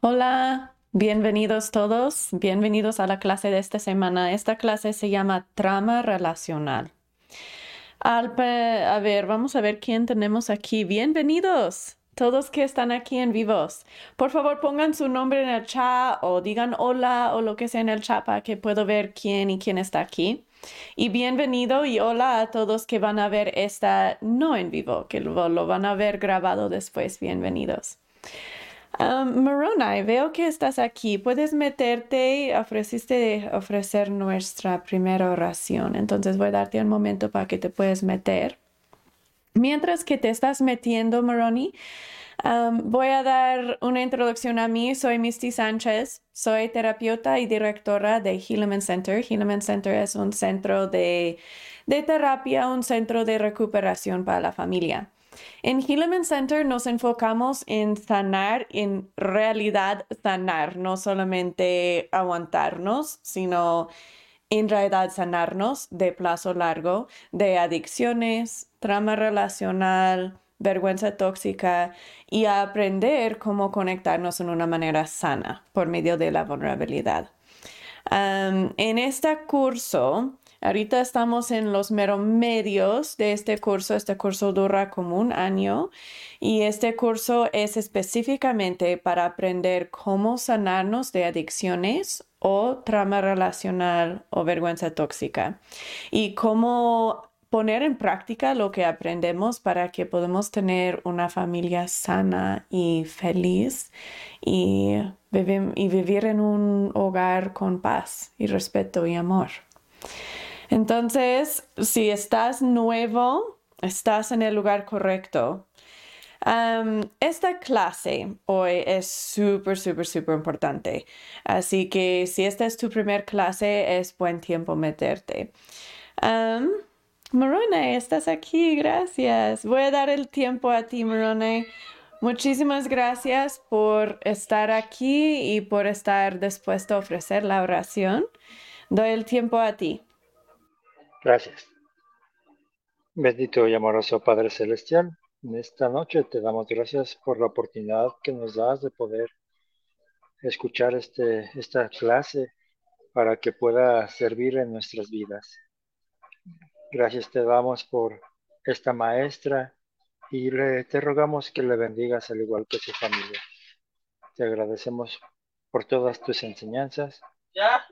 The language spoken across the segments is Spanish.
Hola, bienvenidos todos, bienvenidos a la clase de esta semana. Esta clase se llama Trama Relacional. a ver, vamos a ver quién tenemos aquí. Bienvenidos todos que están aquí en vivos. Por favor, pongan su nombre en el chat o digan hola o lo que sea en el chat para que pueda ver quién y quién está aquí. Y bienvenido y hola a todos que van a ver esta no en vivo, que lo, lo van a ver grabado después. Bienvenidos. Um, Moroni, veo que estás aquí. Puedes meterte, ofreciste ofrecer nuestra primera oración. Entonces voy a darte un momento para que te puedas meter. Mientras que te estás metiendo, Moroni, um, voy a dar una introducción a mí. Soy Misty Sánchez. Soy terapeuta y directora de Hilleman Center. Hilleman Center es un centro de, de terapia, un centro de recuperación para la familia. En Hilleman Center nos enfocamos en sanar, en realidad sanar, no solamente aguantarnos, sino en realidad sanarnos de plazo largo de adicciones, trama relacional, vergüenza tóxica y aprender cómo conectarnos en una manera sana por medio de la vulnerabilidad. en este curso Ahorita estamos en los mero medios de este curso. Este curso dura como un año y este curso es específicamente para aprender cómo sanarnos de adicciones o trama relacional o vergüenza tóxica y cómo poner en práctica lo que aprendemos para que podamos tener una familia sana y feliz y, y vivir en un hogar con paz y respeto y amor. Entonces, si estás nuevo, estás en el lugar correcto. esta clase hoy es súper, súper, súper importante. Así que si esta es tu primer clase, es buen tiempo meterte. Um, Morone, estás aquí, gracias. Voy a dar el tiempo a ti, Morone. Muchísimas gracias por estar aquí y por estar dispuesto a ofrecer la oración. Doy el tiempo a ti. Gracias. Bendito y amoroso Padre Celestial, en esta noche te damos gracias por la oportunidad que nos das de poder escuchar este, esta clase para que pueda servir en nuestras vidas. Gracias te damos por esta maestra y te rogamos que le bendigas al igual que su familia. Te agradecemos por todas tus enseñanzas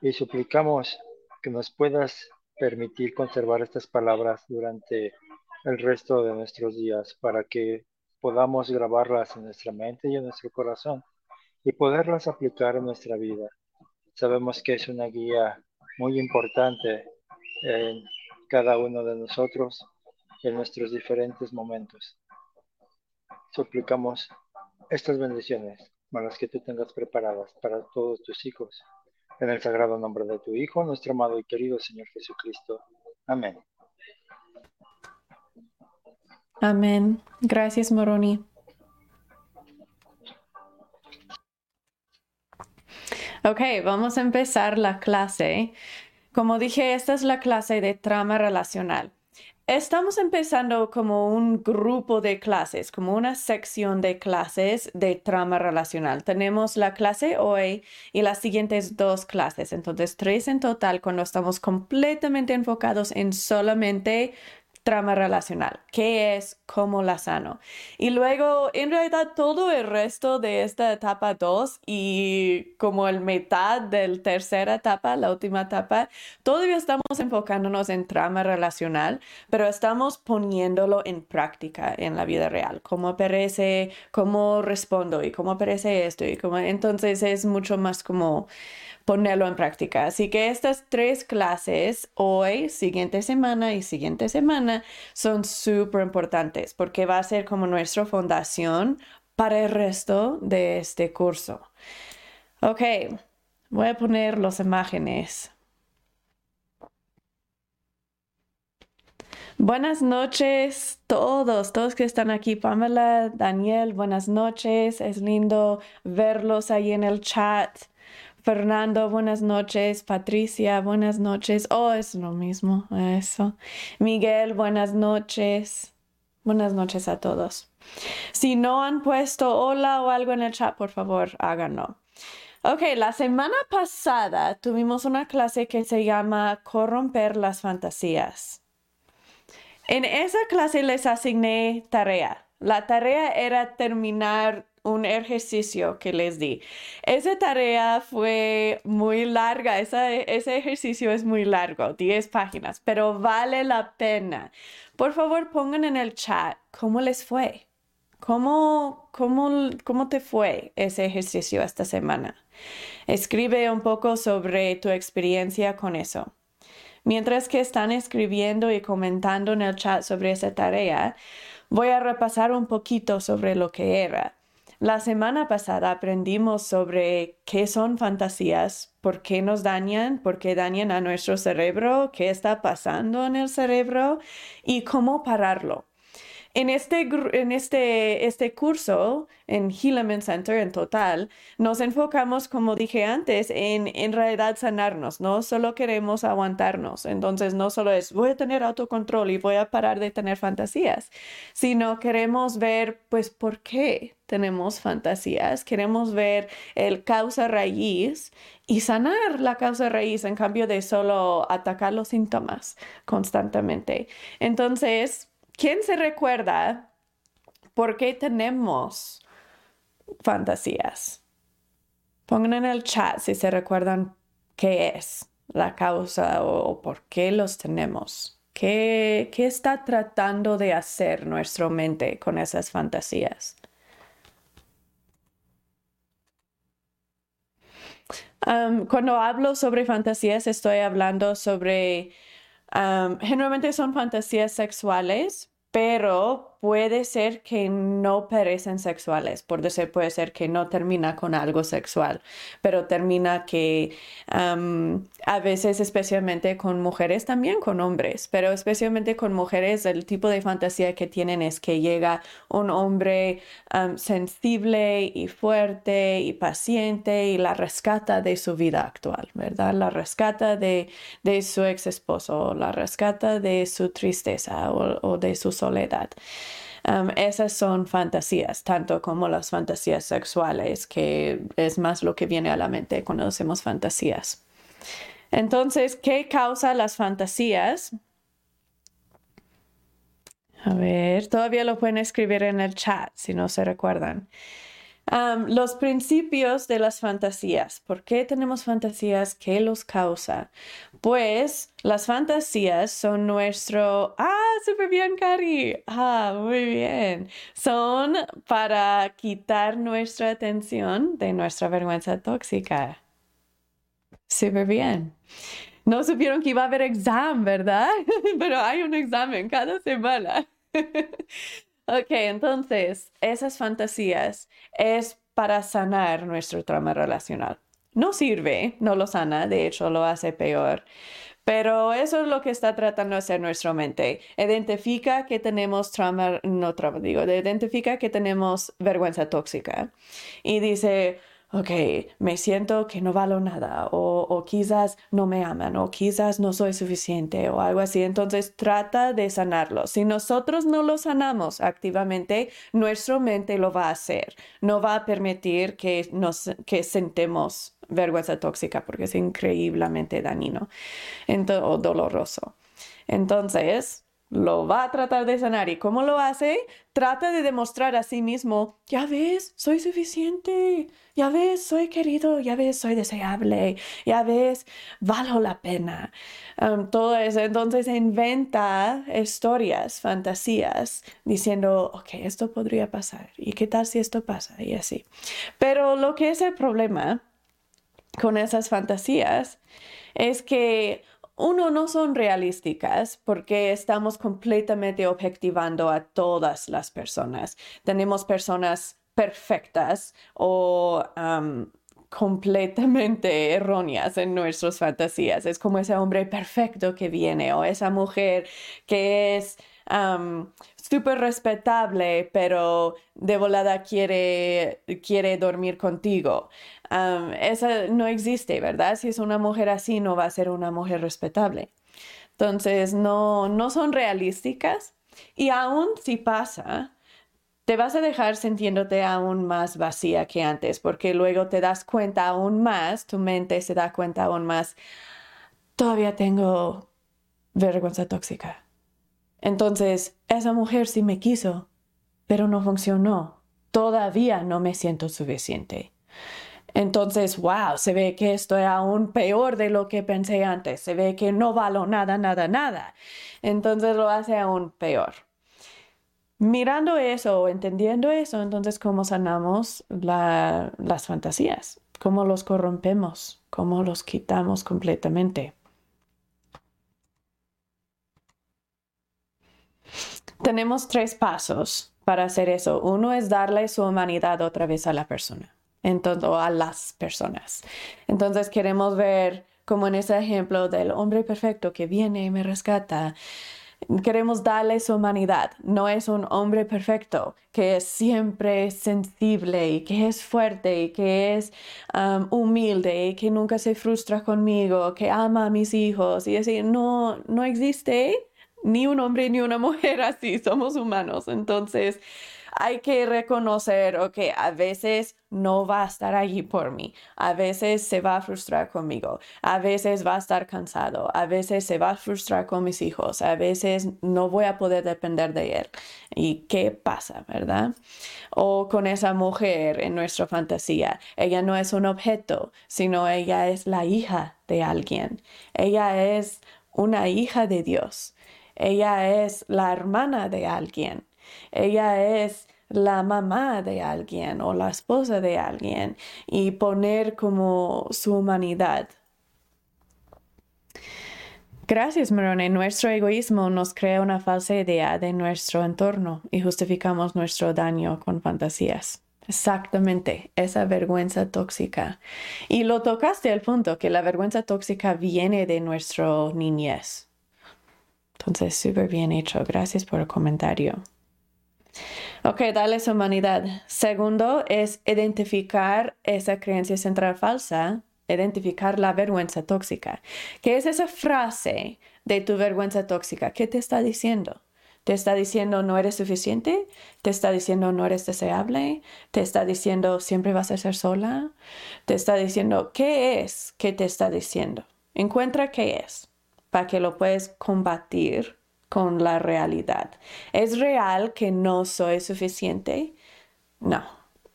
y suplicamos que nos puedas permitir conservar estas palabras durante el resto de nuestros días para que podamos grabarlas en nuestra mente y en nuestro corazón y poderlas aplicar en nuestra vida. Sabemos que es una guía muy importante en cada uno de nosotros en nuestros diferentes momentos. Suplicamos estas bendiciones, las que tú tengas preparadas para todos tus hijos en el sagrado nombre de tu Hijo, nuestro amado y querido Señor Jesucristo. Amén. Amén. Gracias, Moroni. Ok, vamos a empezar la clase. Como dije, esta es la clase de trama relacional. Estamos empezando como un grupo de clases, como una sección de clases de trama relacional. Tenemos la clase hoy y las siguientes dos clases, entonces tres en total cuando estamos completamente enfocados en solamente trama relacional, qué es, cómo la sano. Y luego, en realidad, todo el resto de esta etapa 2 y como el mitad de la tercera etapa, la última etapa, todavía estamos enfocándonos en trama relacional, pero estamos poniéndolo en práctica en la vida real, cómo aparece, cómo respondo y cómo aparece esto y cómo, entonces es mucho más como ponerlo en práctica. Así que estas tres clases, hoy, siguiente semana y siguiente semana, son súper importantes porque va a ser como nuestra fundación para el resto de este curso. Ok, voy a poner las imágenes. Buenas noches todos, todos que están aquí. Pamela, Daniel, buenas noches. Es lindo verlos ahí en el chat. Fernando, buenas noches. Patricia, buenas noches. Oh, es lo mismo, eso. Miguel, buenas noches. Buenas noches a todos. Si no han puesto hola o algo en el chat, por favor, háganlo. Ok, la semana pasada tuvimos una clase que se llama Corromper las fantasías. En esa clase les asigné tarea. La tarea era terminar un ejercicio que les di. Esa tarea fue muy larga, ese ejercicio es muy largo, 10 páginas, pero vale la pena. Por favor, pongan en el chat cómo les fue. ¿Cómo, cómo, cómo te fue ese ejercicio esta semana? Escribe un poco sobre tu experiencia con eso. Mientras que están escribiendo y comentando en el chat sobre esa tarea, voy a repasar un poquito sobre lo que era. La semana pasada aprendimos sobre qué son fantasías, por qué nos dañan, por qué dañan a nuestro cerebro, qué está pasando en el cerebro y cómo pararlo. En este, en este, este curso, en Helaman Center en total, nos enfocamos, como dije antes, en en realidad sanarnos. No solo queremos aguantarnos. Entonces, no solo es voy a tener autocontrol y voy a parar de tener fantasías, sino queremos ver, pues, por qué tenemos fantasías. Queremos ver el causa raíz y sanar la causa raíz en cambio de solo atacar los síntomas constantemente. Entonces, ¿Quién se recuerda por qué tenemos fantasías? Pongan en el chat si se recuerdan qué es la causa o, por qué los tenemos. ¿Qué, ¿Qué, está tratando de hacer nuestra mente con esas fantasías? cuando hablo sobre fantasías, estoy hablando sobre generalmente son fantasías sexuales, pero puede ser que no parecen sexuales, por decir, puede ser que no termina con algo sexual, pero termina que a veces, especialmente con mujeres, también con hombres, pero especialmente con mujeres, el tipo de fantasía que tienen es que llega un hombre sensible y fuerte y paciente y la rescata de su vida actual, ¿verdad? La rescata de, su ex esposo, la rescata de su tristeza o de su soledad esas son fantasías, tanto como las fantasías sexuales, que es más lo que viene a la mente cuando hacemos fantasías. Entonces, ¿qué causa las fantasías? A ver, todavía lo pueden escribir en el chat si no se recuerdan los principios de las fantasías. ¿Por qué tenemos fantasías? ¿Qué los causa? Pues las fantasías son nuestro... Ah, súper bien, Cari. Ah, muy bien. Son para quitar nuestra atención de nuestra vergüenza tóxica. Súper bien. No supieron que iba a haber examen, ¿verdad? Pero hay un examen cada semana. Ok, entonces, esas fantasías es para sanar nuestro trauma relacional. No sirve, no lo sana, de hecho lo hace peor. Pero eso es lo que está tratando de hacer nuestra mente. Identifica que tenemos trauma, no trauma, digo, identifica que tenemos vergüenza tóxica. Y dice, ok, me siento que no valo nada o, quizás no me aman o quizás no soy suficiente o algo así. Entonces trata de sanarlo. Si nosotros no lo sanamos activamente, nuestra mente lo va a hacer. No va a permitir que, nos, que sentemos vergüenza tóxica porque es increíblemente dañino o doloroso. Entonces, lo va a tratar de sanar. ¿Y cómo lo hace? Trata de demostrar a sí mismo, ya ves, soy suficiente, ya ves, soy querido, ya ves, soy deseable, ya ves, valgo la pena. todo eso. Entonces inventa historias, fantasías, diciendo, ok, esto podría pasar. ¿Y qué tal si esto pasa? Y así. Pero lo que es el problema con esas fantasías es que uno, no son realísticas porque estamos completamente objetivando a todas las personas. Tenemos personas perfectas o completamente erróneas en nuestras fantasías. Es como ese hombre perfecto que viene o esa mujer que es súper respetable, pero de volada quiere, quiere dormir contigo. esa no existe, ¿verdad? Si es una mujer así, no va a ser una mujer respetable. Entonces, no, no son realísticas y aún si pasa, te vas a dejar sintiéndote aún más vacía que antes, porque luego te das cuenta aún más, tu mente se da cuenta aún más, todavía tengo vergüenza tóxica. Entonces, esa mujer sí me quiso, pero no funcionó. Todavía no me siento suficiente. Entonces, wow, se ve que estoy aún peor de lo que pensé antes. Se ve que no valo nada, nada, nada. Entonces lo hace aún peor. Mirando eso, entendiendo eso, entonces, ¿cómo sanamos las fantasías? ¿Cómo los corrompemos? ¿Cómo los quitamos completamente? Tenemos tres pasos para hacer eso. Uno es darle su humanidad otra vez a la persona, entonces, o a las personas. Entonces queremos ver, como en ese ejemplo del hombre perfecto que viene y me rescata, queremos darle su humanidad. No es un hombre perfecto que es siempre sensible y que es fuerte y que es um, humilde y que nunca se frustra conmigo, que ama a mis hijos y así. No, no existe ni un hombre ni una mujer así, somos humanos. Entonces, hay que reconocer, ok, a veces no va a estar allí por mí, a veces se va a frustrar conmigo, a veces va a estar cansado, a veces se va a frustrar con mis hijos, a veces no voy a poder depender de él. ¿Y qué pasa, verdad? O con esa mujer en nuestra fantasía, ella no es un objeto, sino ella es la hija de alguien, ella es una hija de Dios. Ella es la hermana de alguien. Ella es la mamá de alguien o la esposa de alguien y poner como su humanidad. Gracias, Marone. Nuestro egoísmo nos crea una falsa idea de nuestro entorno y justificamos nuestro daño con fantasías. Exactamente, esa vergüenza tóxica. Y lo tocaste al punto que la vergüenza tóxica viene de nuestra niñez. Entonces, súper bien hecho. Gracias por el comentario. Ok, dale su humanidad. Segundo es identificar esa creencia central falsa, identificar la vergüenza tóxica. ¿Qué es esa frase de tu vergüenza tóxica? ¿Qué te está diciendo? ¿Te está diciendo no eres suficiente? ¿Te está diciendo no eres deseable? ¿Te está diciendo siempre vas a ser sola? ¿Te está diciendo qué es que te está diciendo? Encuentra qué es para que lo puedas combatir con la realidad. ¿Es real que no soy suficiente? No,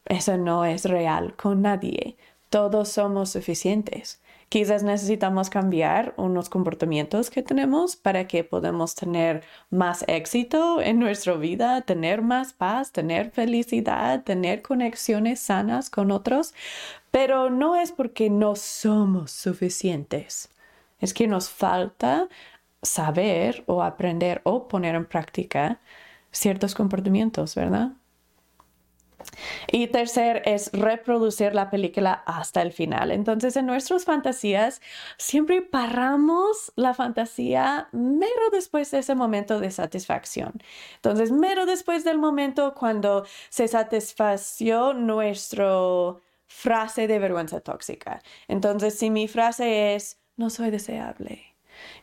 eso no es real con nadie. Todos somos suficientes. Quizás necesitamos cambiar unos comportamientos que tenemos para que podamos tener más éxito en nuestra vida, tener más paz, tener felicidad, tener conexiones sanas con otros, pero no es porque no somos suficientes. Es que nos falta saber o aprender o poner en práctica ciertos comportamientos, ¿verdad? Y tercer es reproducir la película hasta el final. Entonces, en nuestras fantasías, siempre paramos la fantasía mero después de ese momento de satisfacción. Entonces, mero después del momento cuando se satisfació nuestra frase de vergüenza tóxica. Entonces, si mi frase es, no soy deseable,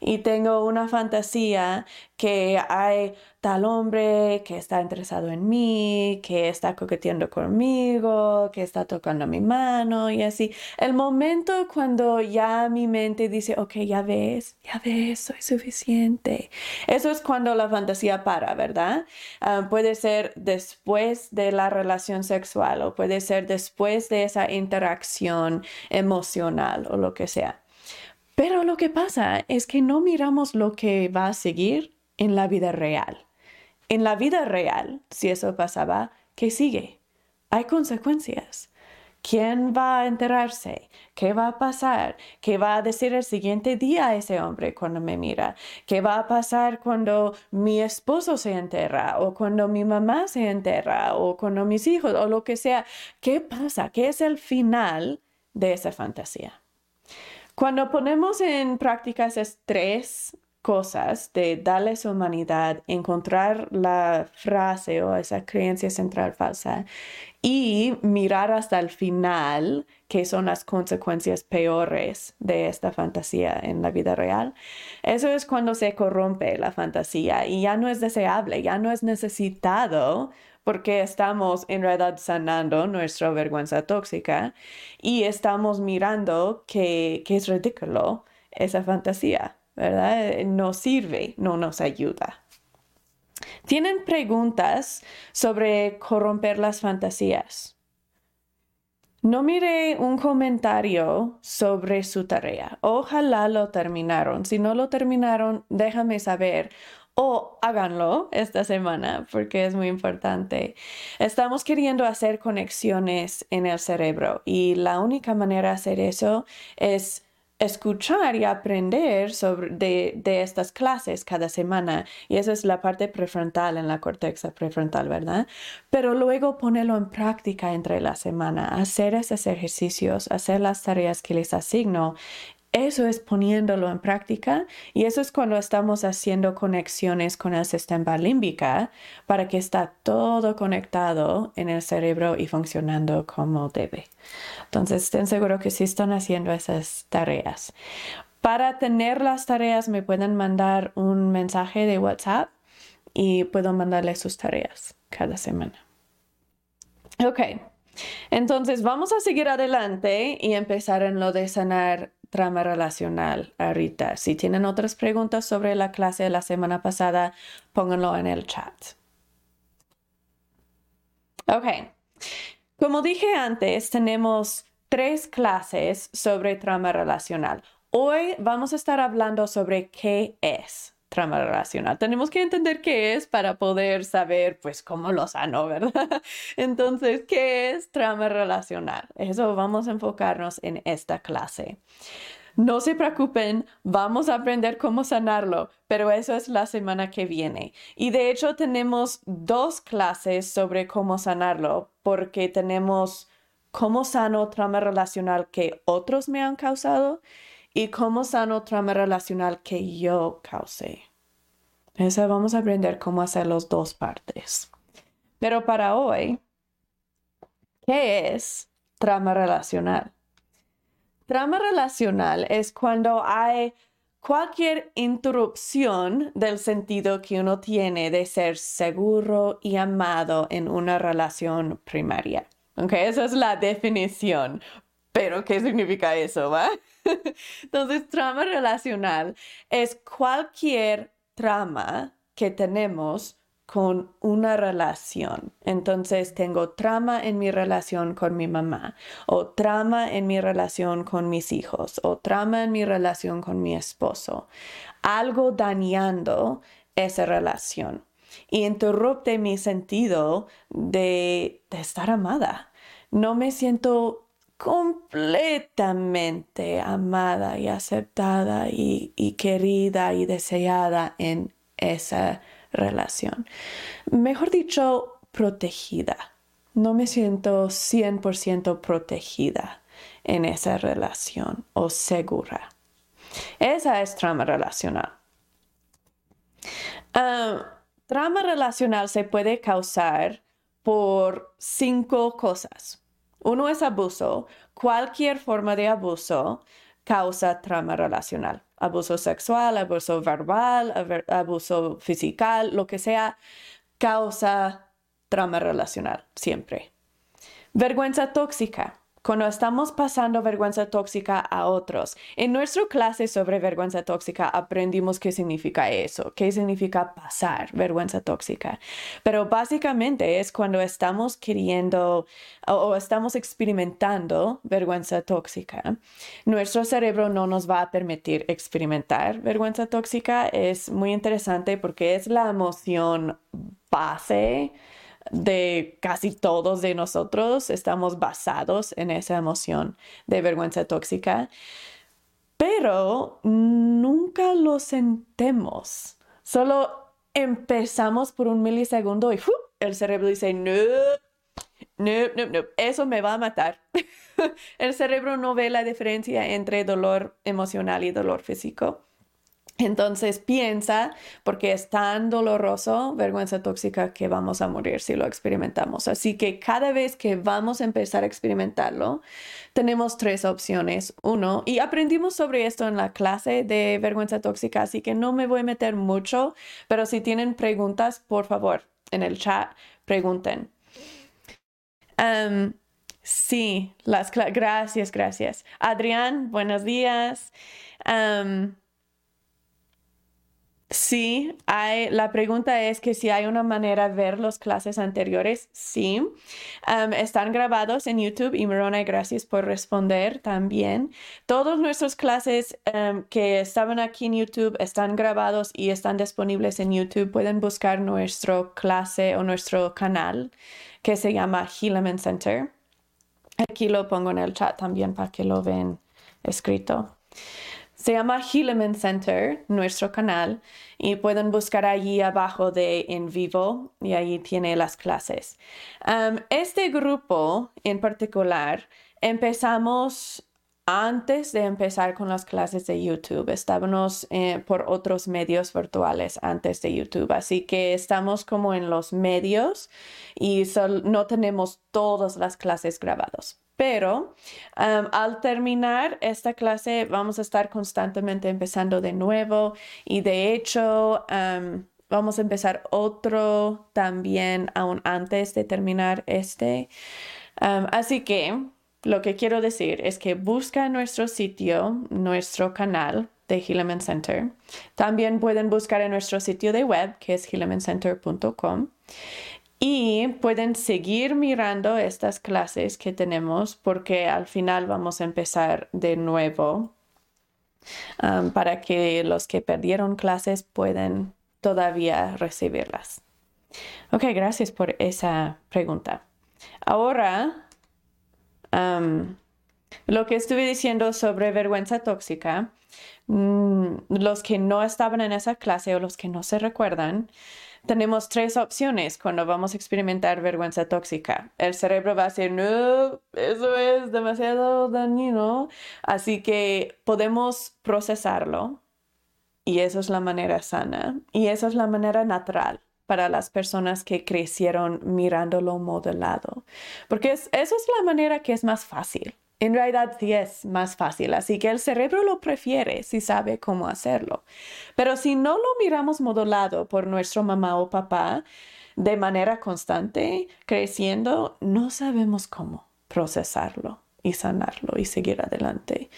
y tengo una fantasía que hay tal hombre que está interesado en mí, que está coqueteando conmigo, que está tocando mi mano y así. El momento cuando ya mi mente dice, ok, ya ves, ya ves, soy suficiente. Eso es cuando la fantasía para, ¿verdad? Ah, puede ser después de la relación sexual o puede ser después de esa interacción emocional o lo que sea. Pero lo que pasa es que no miramos lo que va a seguir en la vida real. En la vida real, si eso pasaba, ¿qué sigue? Hay consecuencias. ¿Quién va a enterarse? ¿Qué va a pasar? ¿Qué va a decir el siguiente día ese hombre cuando me mira? ¿Qué va a pasar cuando mi esposo se enterra? ¿O cuando mi mamá se enterra? ¿O cuando mis hijos? ¿O lo que sea? ¿Qué pasa? ¿Qué es el final de esa fantasía? Cuando ponemos en práctica esas tres cosas de darles humanidad, encontrar la frase o esa creencia central falsa y mirar hasta el final, que son las consecuencias peores de esta fantasía en la vida real, eso es cuando se corrompe la fantasía y ya no es deseable, ya no es necesitado porque estamos en realidad sanando nuestra vergüenza tóxica y estamos mirando que, que es ridículo esa fantasía, ¿verdad? No sirve, no nos ayuda. ¿Tienen preguntas sobre corromper las fantasías? No mire un comentario sobre su tarea. Ojalá lo terminaron. Si no lo terminaron, déjame saber o háganlo esta semana porque es muy importante. Estamos queriendo hacer conexiones en el cerebro y la única manera de hacer eso es escuchar y aprender sobre de, estas clases cada semana. Y esa es la parte prefrontal en la corteza prefrontal, ¿verdad? Pero luego ponerlo en práctica entre la semana, hacer esos ejercicios, hacer las tareas que les asigno eso es poniéndolo en práctica y eso es cuando estamos haciendo conexiones con el sistema límbica para que está todo conectado en el cerebro y funcionando como debe. Entonces, estén seguros que sí están haciendo esas tareas. Para tener las tareas me pueden mandar un mensaje de WhatsApp y puedo mandarles sus tareas cada semana. Ok, entonces vamos a seguir adelante y empezar en lo de sanar trama relacional ahorita. Si tienen otras preguntas sobre la clase de la semana pasada, pónganlo en el chat. Ok. Como dije antes, tenemos tres clases sobre trama relacional. Hoy vamos a estar hablando sobre qué es trama relacional. Tenemos que entender qué es para poder saber, pues, cómo lo sano, ¿verdad? Entonces, ¿qué es trama relacional? Eso vamos a enfocarnos en esta clase. No se preocupen, vamos a aprender cómo sanarlo, pero eso es la semana que viene. Y de hecho tenemos dos clases sobre cómo sanarlo, porque tenemos cómo sano trama relacional que otros me han causado y cómo sano trama relacional que yo causé. Esa vamos a aprender cómo hacer las dos partes. Pero para hoy, ¿qué es trama relacional? Trama relacional es cuando hay cualquier interrupción del sentido que uno tiene de ser seguro y amado en una relación primaria. Ok, esa es la definición. Pero, ¿qué significa eso, va? Entonces, trama relacional es cualquier trama que tenemos con una relación. Entonces tengo trama en mi relación con mi mamá, o trama en mi relación con mis hijos, o trama en mi relación con mi esposo. Algo dañando esa relación y interrumpe mi sentido de, estar amada. No me siento completamente amada y aceptada y, querida y deseada en esa relación. Mejor dicho, protegida. No me siento 100% protegida en esa relación o segura. Esa es trama relacional. Ah, trama relacional se puede causar por cinco cosas. Uno es abuso. Cualquier forma de abuso causa trama relacional abuso sexual, abuso verbal, abuso físico, lo que sea, causa trauma relacional siempre. Vergüenza tóxica cuando estamos pasando vergüenza tóxica a otros. En nuestra clase sobre vergüenza tóxica aprendimos qué significa eso, qué significa pasar vergüenza tóxica. Pero básicamente es cuando estamos queriendo o, estamos experimentando vergüenza tóxica. Nuestro cerebro no nos va a permitir experimentar vergüenza tóxica. Es muy interesante porque es la emoción base de casi todos de nosotros estamos basados en esa emoción de vergüenza tóxica, pero nunca lo sentimos. Solo empezamos por un milisegundo y el cerebro dice, no, no, no, no, eso me va a matar. el cerebro no ve la diferencia entre dolor emocional y dolor físico. Entonces piensa, porque es tan doloroso, vergüenza tóxica, que vamos a morir si lo experimentamos. Así que cada vez que vamos a empezar a experimentarlo, tenemos tres opciones. Uno, y aprendimos sobre esto en la clase de vergüenza tóxica, así que no me voy a meter mucho, pero si tienen preguntas, por favor, en el chat, pregunten. sí, las gracias, gracias. Adrián, buenos días. Sí, la pregunta es que si hay una manera de ver las clases anteriores. Sí, están grabados en YouTube y Morona, gracias por responder también. Todas nuestras clases que estaban aquí en YouTube están grabados y están disponibles en YouTube. Pueden buscar nuestro clase o nuestro canal que se llama Helaman Center. Aquí lo pongo en el chat también para que lo vean escrito. Se llama Hilleman Center, nuestro canal, y pueden buscar allí abajo de en vivo y ahí tiene las clases. este grupo en particular empezamos antes de empezar con las clases de YouTube. Estábamos eh, por otros medios virtuales antes de YouTube, así que estamos como en los medios y no tenemos todas las clases grabadas. Pero al terminar esta clase vamos a estar constantemente empezando de nuevo y de hecho vamos a empezar otro también aún antes de terminar este. así que lo que quiero decir es que busca nuestro sitio, nuestro canal de Hilleman Center. También pueden buscar en nuestro sitio de web que es hillemancenter.com y pueden seguir mirando estas clases que tenemos porque al final vamos a empezar de nuevo um, para que los que perdieron clases puedan todavía recibirlas. Ok, gracias por esa pregunta. Ahora, um, lo que estuve diciendo sobre vergüenza tóxica, mm, los que no estaban en esa clase o los que no se recuerdan, tenemos tres opciones cuando vamos a experimentar vergüenza tóxica. El cerebro va a decir, no, eso es demasiado dañino. Así que podemos procesarlo y eso es la manera sana y eso es la manera natural para las personas que crecieron mirándolo modelado. Porque eso es la manera que es más fácil. En realidad sí es más fácil, así que el cerebro lo prefiere si sabe cómo hacerlo. Pero si no lo miramos modelado por nuestro mamá o papá de manera constante, creciendo, no sabemos cómo procesarlo y sanarlo y seguir adelante.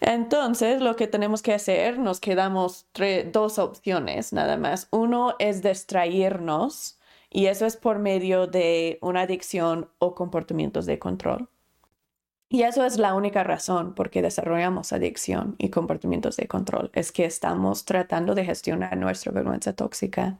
Entonces, lo que tenemos que hacer, nos quedamos dos opciones nada más. Uno es distraernos y eso es por medio de una adicción o comportamientos de control. Y eso es la única razón por qué desarrollamos adicción y comportamientos de control, es que estamos tratando de gestionar nuestra vergüenza tóxica.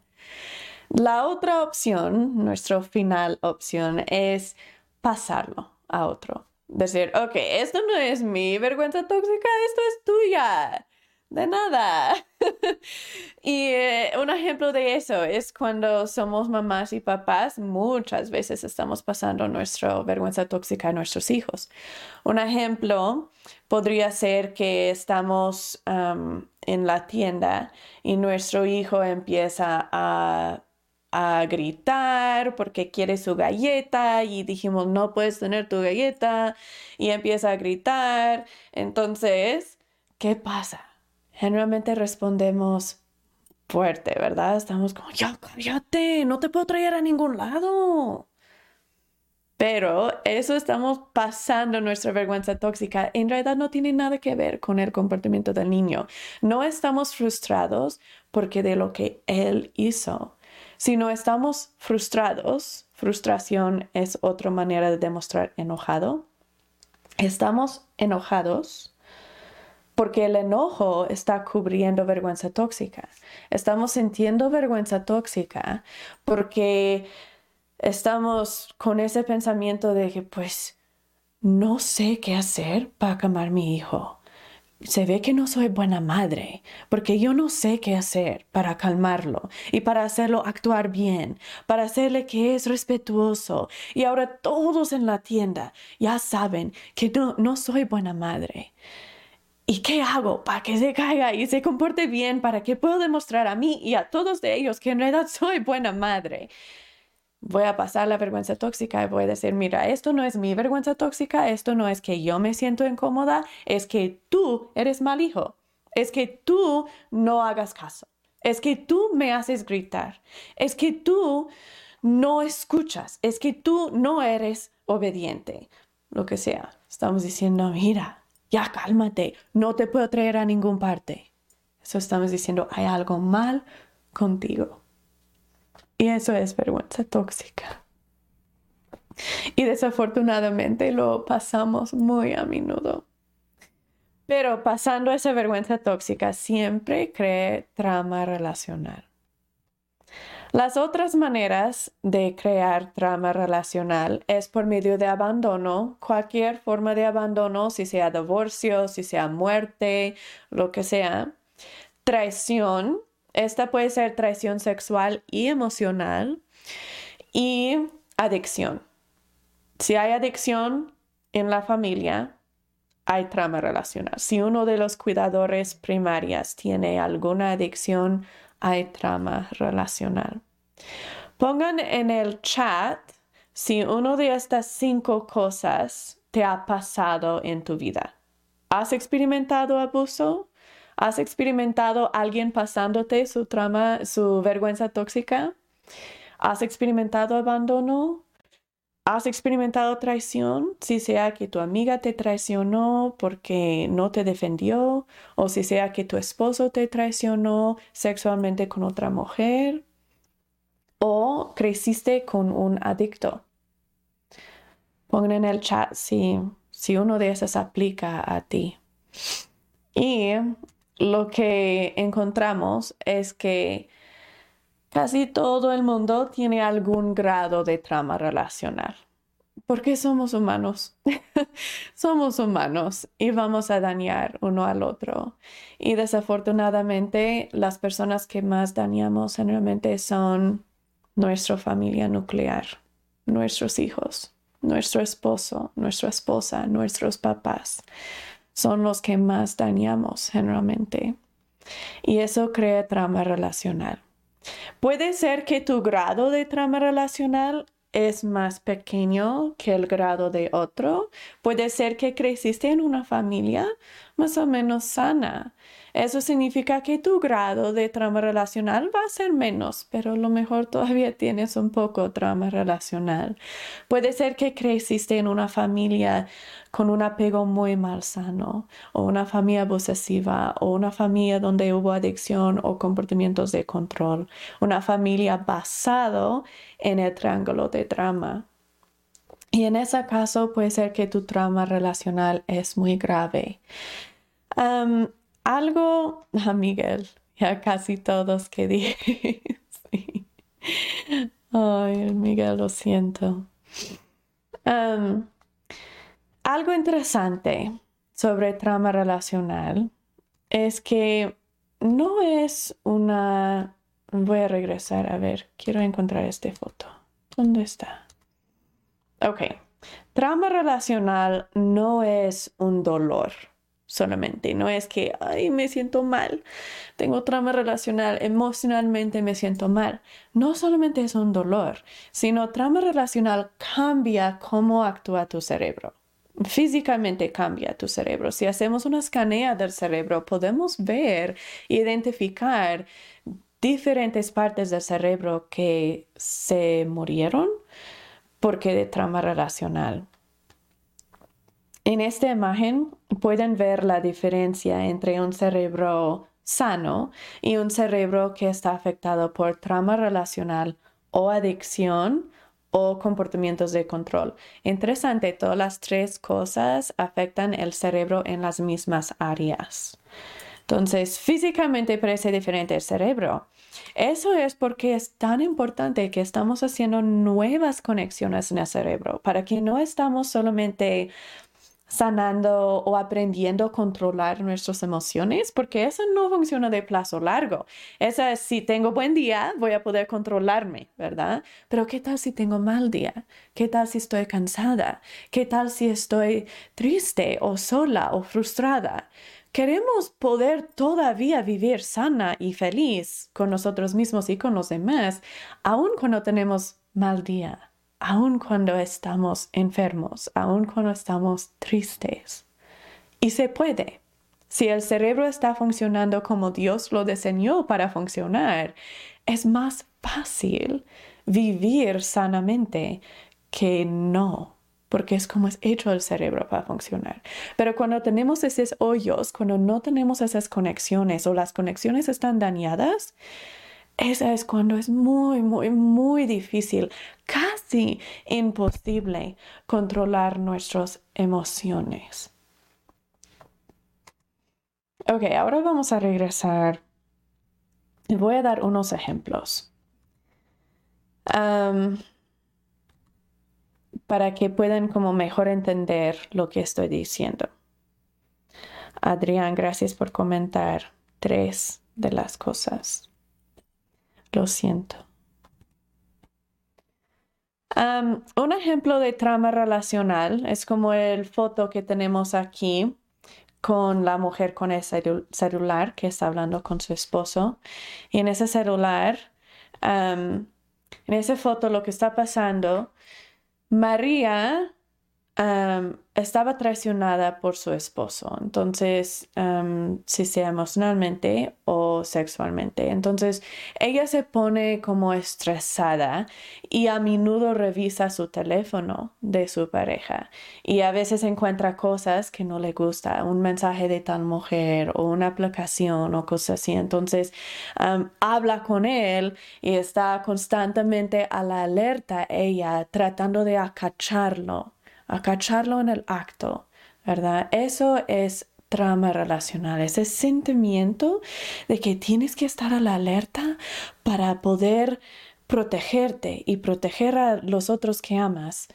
La otra opción, nuestra final opción, es pasarlo a otro. Decir, ok, esto no es mi vergüenza tóxica, esto es tuya de nada. y eh, un ejemplo de eso es cuando somos mamás y papás, muchas veces estamos pasando nuestra vergüenza tóxica a nuestros hijos. Un ejemplo podría ser que estamos en la tienda y nuestro hijo empieza a a gritar porque quiere su galleta y dijimos no puedes tener tu galleta y empieza a gritar. Entonces, ¿qué pasa? Generalmente respondemos fuerte, ¿verdad? Estamos como, ya cállate, no te puedo traer a ningún lado. Pero eso estamos pasando nuestra vergüenza tóxica. En realidad no tiene nada que ver con el comportamiento del niño. No estamos frustrados porque de lo que él hizo, sino estamos frustrados. Frustración es otra manera de demostrar enojado. Estamos enojados porque el enojo está cubriendo vergüenza tóxica. Estamos sintiendo vergüenza tóxica porque estamos con ese pensamiento de que pues no sé qué hacer para calmar a mi hijo. Se ve que no soy buena madre, porque yo no sé qué hacer para calmarlo y para hacerlo actuar bien, para hacerle que es respetuoso. Y ahora todos en la tienda ya saben que no, no soy buena madre. ¿Y qué hago para que se caiga y se comporte bien para que pueda demostrar a mí y a todos de ellos que en realidad soy buena madre? Voy a pasar la vergüenza tóxica y voy a decir, mira, esto no es mi vergüenza tóxica, esto no es que yo me siento incómoda, es que tú eres mal hijo, es que tú no hagas caso. Es que tú me haces gritar. Es que tú no escuchas. Es que tú no eres obediente. Lo que sea. Estamos diciendo, mira, ya cálmate. No te puedo traer a ningún parte. Eso estamos diciendo, hay algo mal contigo. Y eso es vergüenza tóxica. Y desafortunadamente lo pasamos muy a menudo. Pero pasando esa vergüenza tóxica siempre cree trama relacional. Las otras maneras de crear trama relacional es por medio de abandono, cualquier forma de abandono, si sea divorcio, si sea muerte, lo que sea. Traición, esta puede ser traición sexual y emocional. Y adicción. Si hay adicción en la familia, hay trama relacional. Si uno de los cuidadores primarias tiene alguna adicción, hay trama relacional. Pongan en el chat si uno de estas cinco cosas te ha pasado en tu vida. ¿Has experimentado abuso? ¿Has experimentado alguien pasándote su trama, su vergüenza tóxica? ¿Has experimentado abandono? ¿Has experimentado traición? Si sea que tu amiga te traicionó porque no te defendió, o si sea que tu esposo te traicionó sexualmente con otra mujer, o creciste con un adicto. Pongan en el chat si, si uno de esos aplica a ti. Y lo que encontramos es que Casi todo el mundo tiene algún grado de trama relacional. Porque somos humanos. somos humanos y vamos a dañar uno al otro. Y desafortunadamente las personas que más dañamos generalmente son nuestra familia nuclear, nuestros hijos, nuestro esposo, nuestra esposa, nuestros papás. Son los que más dañamos generalmente. Y eso crea trama relacional. Puede ser que tu grado de trama relacional es más pequeño que el grado de otro. Puede ser que creciste en una familia más o menos sana. Eso significa que tu grado de trama relacional va a ser menos, pero a lo mejor todavía tienes un poco trama relacional. Puede ser que creciste en una familia con un apego muy malsano, o una familia obsesiva, o una familia donde hubo adicción o comportamientos de control, una familia basado en el triángulo de trama. Y en ese caso puede ser que tu trama relacional es muy grave. Algo, a Miguel, ya casi todos que dije. Ay, Miguel, lo siento. algo interesante sobre trama relacional es que no es una... Voy a regresar a ver, quiero encontrar esta foto. ¿Dónde está? Ok. Trama relacional no es un dolor solamente. No es que, ay, me siento mal, tengo trama relacional, emocionalmente me siento mal. No solamente es un dolor, sino trama relacional cambia cómo actúa tu cerebro. Físicamente cambia tu cerebro. Si hacemos una escanea del cerebro, podemos ver, identificar diferentes partes del cerebro que se murieron porque de trama relacional. En esta imagen pueden ver la diferencia entre un cerebro sano y un cerebro que está afectado por trama relacional o adicción o comportamientos de control. Interesante, todas las tres cosas afectan el cerebro en las mismas áreas. Entonces, físicamente parece diferente el cerebro. Eso es porque es tan importante que estamos haciendo nuevas conexiones en el cerebro para que no estamos solamente sanando o aprendiendo a controlar nuestras emociones, porque eso no funciona de plazo largo. Esa es, si tengo buen día, voy a poder controlarme, ¿verdad? Pero ¿qué tal si tengo mal día? ¿Qué tal si estoy cansada? ¿Qué tal si estoy triste o sola o frustrada? Queremos poder todavía vivir sana y feliz con nosotros mismos y con los demás, aun cuando tenemos mal día aun cuando estamos enfermos, aun cuando estamos tristes. Y se puede, Si el cerebro está funcionando como Dios lo diseñó para funcionar, es más fácil vivir sanamente que no, porque es como es hecho el cerebro para funcionar. Pero cuando tenemos esos hoyos, cuando no tenemos esas conexiones o las conexiones están dañadas, esa es cuando es muy, muy, muy difícil, casi imposible controlar nuestras emociones. Ok, ahora vamos a regresar. y Voy a dar unos ejemplos. para que puedan como mejor entender lo que estoy diciendo. Adrián, gracias por comentar tres de las cosas. Lo siento. un ejemplo de trama relacional es como el foto que tenemos aquí con la mujer con el celular que está hablando con su esposo. Y en ese celular, en esa foto lo que está pasando, María estaba traicionada por su esposo, entonces, si sea emocionalmente o sexualmente. Entonces, ella se pone como estresada y a menudo revisa su teléfono de su pareja y a veces encuentra cosas que no le gusta, un mensaje de tal mujer o una aplicación o cosas así. Entonces, habla con él y está constantemente a la alerta ella tratando de acacharlo a cacharlo en el acto, ¿verdad? Eso es trama relacional, ese sentimiento de que tienes que estar a la alerta para poder protegerte y proteger a los otros que amas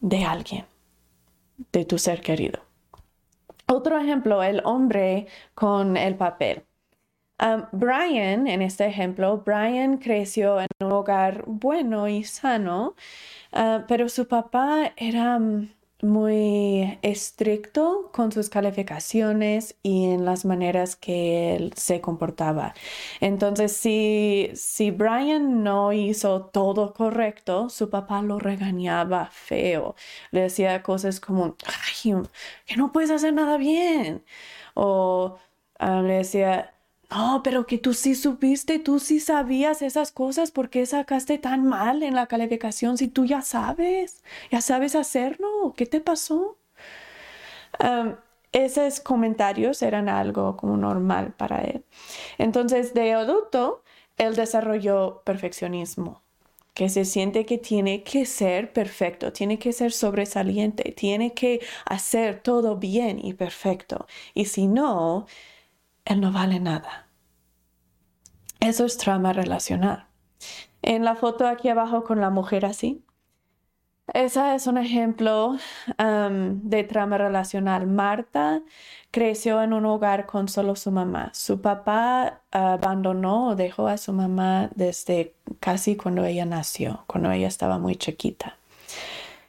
de alguien, de tu ser querido. Otro ejemplo, el hombre con el papel. Um, Brian, en este ejemplo, Brian creció en un hogar bueno y sano, uh, pero su papá era mm, muy estricto con sus calificaciones y en las maneras que él se comportaba. Entonces, si, si Brian no hizo todo correcto, su papá lo regañaba feo. Le decía cosas como, ay, que no puedes hacer nada bien. O uh, le decía, no, pero que tú sí supiste, tú sí sabías esas cosas, ¿por qué sacaste tan mal en la calificación si tú ya sabes? ¿Ya sabes hacerlo? ¿Qué te pasó? esos comentarios eran algo como normal para él. Entonces, de adulto, él desarrolló perfeccionismo, que se siente que tiene que ser perfecto, tiene que ser sobresaliente, tiene que hacer todo bien y perfecto. Y si no, él no vale nada. Eso es trama relacional. En la foto aquí abajo con la mujer así, esa es un ejemplo de trama relacional. Marta creció en un hogar con solo su mamá. Su papá abandonó o dejó a su mamá desde casi cuando ella nació, cuando ella estaba muy chiquita.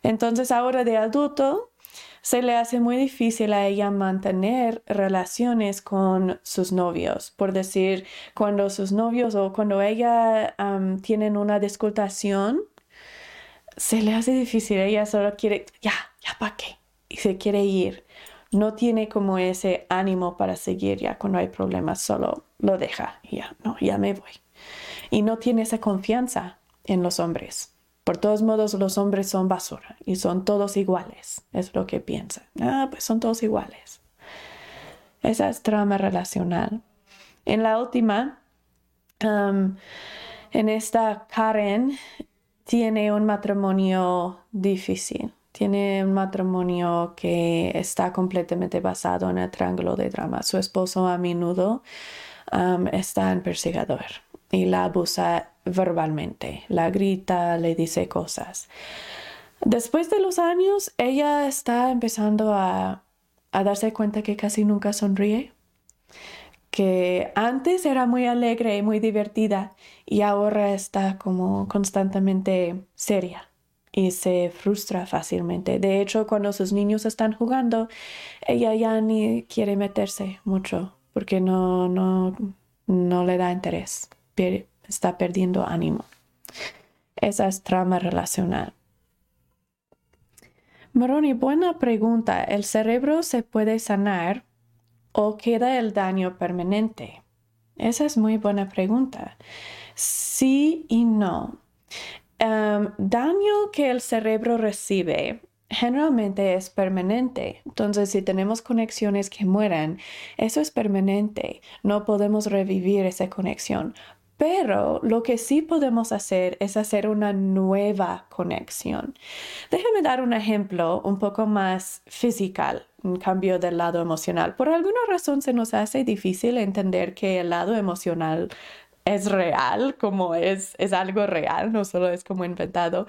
Entonces ahora de adulto, se le hace muy difícil a ella mantener relaciones con sus novios. Por decir, cuando sus novios o cuando ella tienen una discultación, se le hace difícil. Ella solo quiere, ya, ya para qué. Y se quiere ir. No tiene como ese ánimo para seguir ya cuando hay problemas, solo lo deja y ya, no, ya me voy. Y no tiene esa confianza en los hombres. Por todos modos, los hombres son basura y son todos iguales, es lo que piensan. Ah, pues son todos iguales. Esa es trama relacional. En la última, en esta Karen tiene un matrimonio difícil. Tiene un matrimonio que está completamente basado en el triángulo de drama. Su esposo a menudo está en perseguidor y la abusa verbalmente, la grita, le dice cosas. Después de los años, ella está empezando a, darse cuenta que casi nunca sonríe, que antes era muy alegre y muy divertida y ahora está como constantemente seria y se frustra fácilmente. De hecho, cuando sus niños están jugando, ella ya ni quiere meterse mucho porque no, no, no le da interés está perdiendo ánimo. Esa es trama relacional. Moroni, buena pregunta. ¿El cerebro se puede sanar o queda el daño permanente? Esa es muy buena pregunta. Sí y no. Em, daño que el cerebro recibe generalmente es permanente. Entonces, si tenemos conexiones que mueran, eso es permanente. No podemos revivir esa conexión. Pero lo que sí podemos hacer es hacer una nueva conexión. Déjame dar un ejemplo un poco más físico, un cambio del lado emocional. Por alguna razón se nos hace difícil entender que el lado emocional es real, como es, es algo real, no solo es como inventado.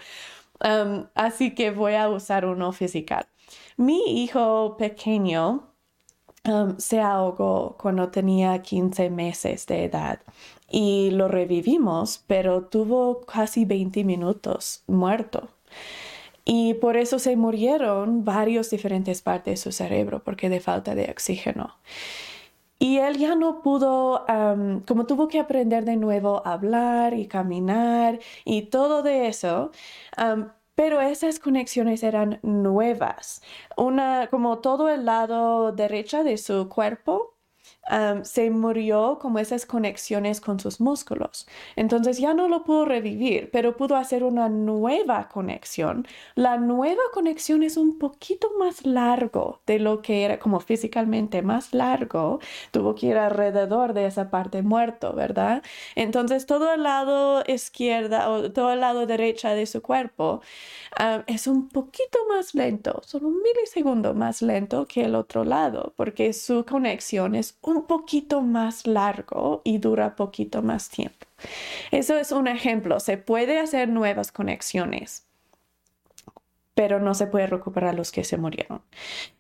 Así que voy a usar uno físico. Mi hijo pequeño um, se ahogó cuando tenía 15 meses de edad y lo revivimos, pero tuvo casi 20 minutos muerto. Y por eso se murieron varias diferentes partes de su cerebro, porque de falta de oxígeno. Y él ya no pudo, como tuvo que aprender de nuevo a hablar y caminar y todo de eso, pero esas conexiones eran nuevas. Una, como todo el lado derecho de su cuerpo se murió como esas conexiones con sus músculos. Entonces ya no lo pudo revivir, pero pudo hacer una nueva conexión. La nueva conexión es un poquito más largo de lo que era como físicamente más largo. Tuvo que ir alrededor de esa parte muerto, ¿verdad? Entonces todo el lado izquierda o todo el lado derecha de su cuerpo es un poquito más lento, solo un milisegundo más lento que el otro lado, porque su conexión es un poquito más largo y dura poquito más tiempo. Eso es un ejemplo. Se puede hacer nuevas conexiones, pero no se puede recuperar los que se murieron.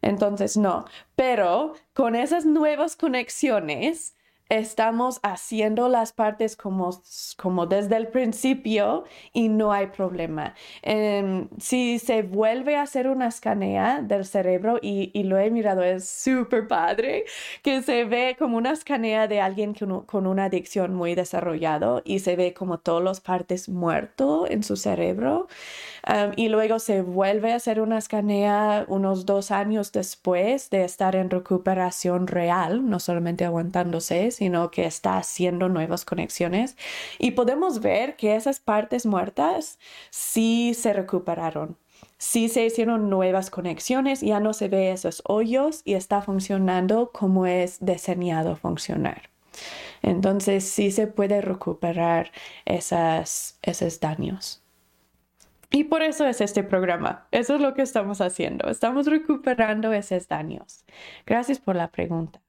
Entonces, no. Pero con esas nuevas conexiones, estamos haciendo las partes como, como desde el principio y no hay problema. Em, si se vuelve a hacer una escanea del cerebro y, y lo he mirado, es súper padre, que se ve como una escanea de alguien con, con una adicción muy desarrollado y se ve como todas las partes muerto en su cerebro. y luego se vuelve a hacer una escanea unos dos años después de estar en recuperación real, no solamente aguantándose, sino que está haciendo nuevas conexiones. Y podemos ver que esas partes muertas sí se recuperaron. Sí se hicieron nuevas conexiones, ya no se ve esos hoyos y está funcionando como es diseñado funcionar. Entonces sí se puede recuperar esas, esos daños. Y por eso es este programa. Eso es lo que estamos haciendo. Estamos recuperando esos daños. Gracias por la pregunta.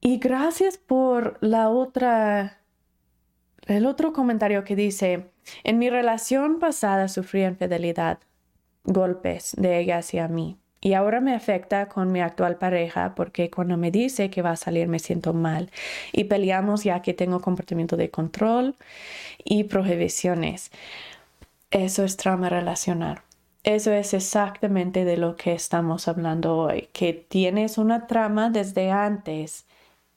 Y gracias por la otra, el otro comentario que dice, en mi relación pasada sufrí infidelidad, golpes de ella hacia mí. Y ahora me afecta con mi actual pareja porque cuando me dice que va a salir me siento mal y peleamos ya que tengo comportamiento de control y prohibiciones. Eso es trauma relacional. Eso es exactamente de lo que estamos hablando hoy, que tienes una trama desde antes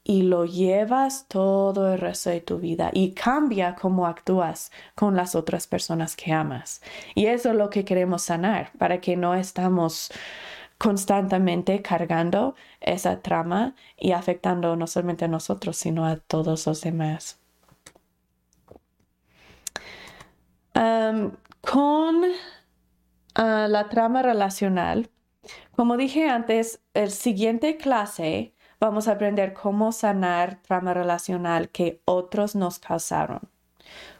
y lo llevas todo el resto de tu vida y cambia cómo actúas con las otras personas que amas. Y eso es lo que queremos sanar para que no estamos constantemente cargando esa trama y afectando no solamente a nosotros, sino a todos los demás. con ah, la trama relacional, como dije antes, el siguiente clase vamos a aprender cómo sanar trama relacional que otros nos causaron.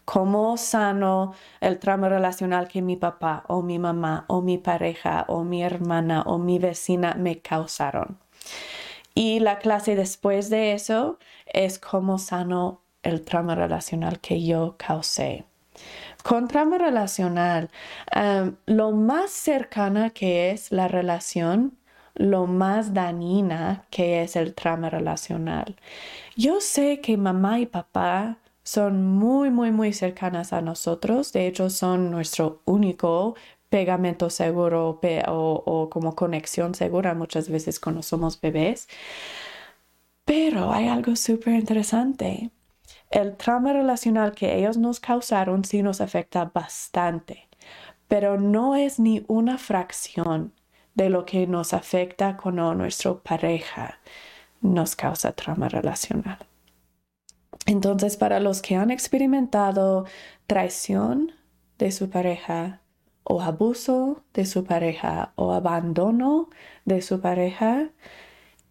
Cómo sano el trama relacional que mi papá o mi mamá o mi pareja o mi hermana o mi vecina me causaron. Y la clase después de eso es cómo sano el trama relacional que yo causé. Con trama relacional, em, lo más cercana que es la relación lo más dañina que es el trama relacional. Yo sé que mamá y papá son muy, muy, muy cercanas a nosotros. De hecho, son nuestro único pegamento seguro o, o, como conexión segura muchas veces cuando somos bebés. Pero hay algo súper interesante. El trauma relacional que ellos nos causaron sí nos afecta bastante, pero no es ni una fracción de lo que nos afecta cuando nuestra pareja nos causa trauma relacional. Entonces, para los que han experimentado traición de su pareja o abuso de su pareja o abandono de su pareja,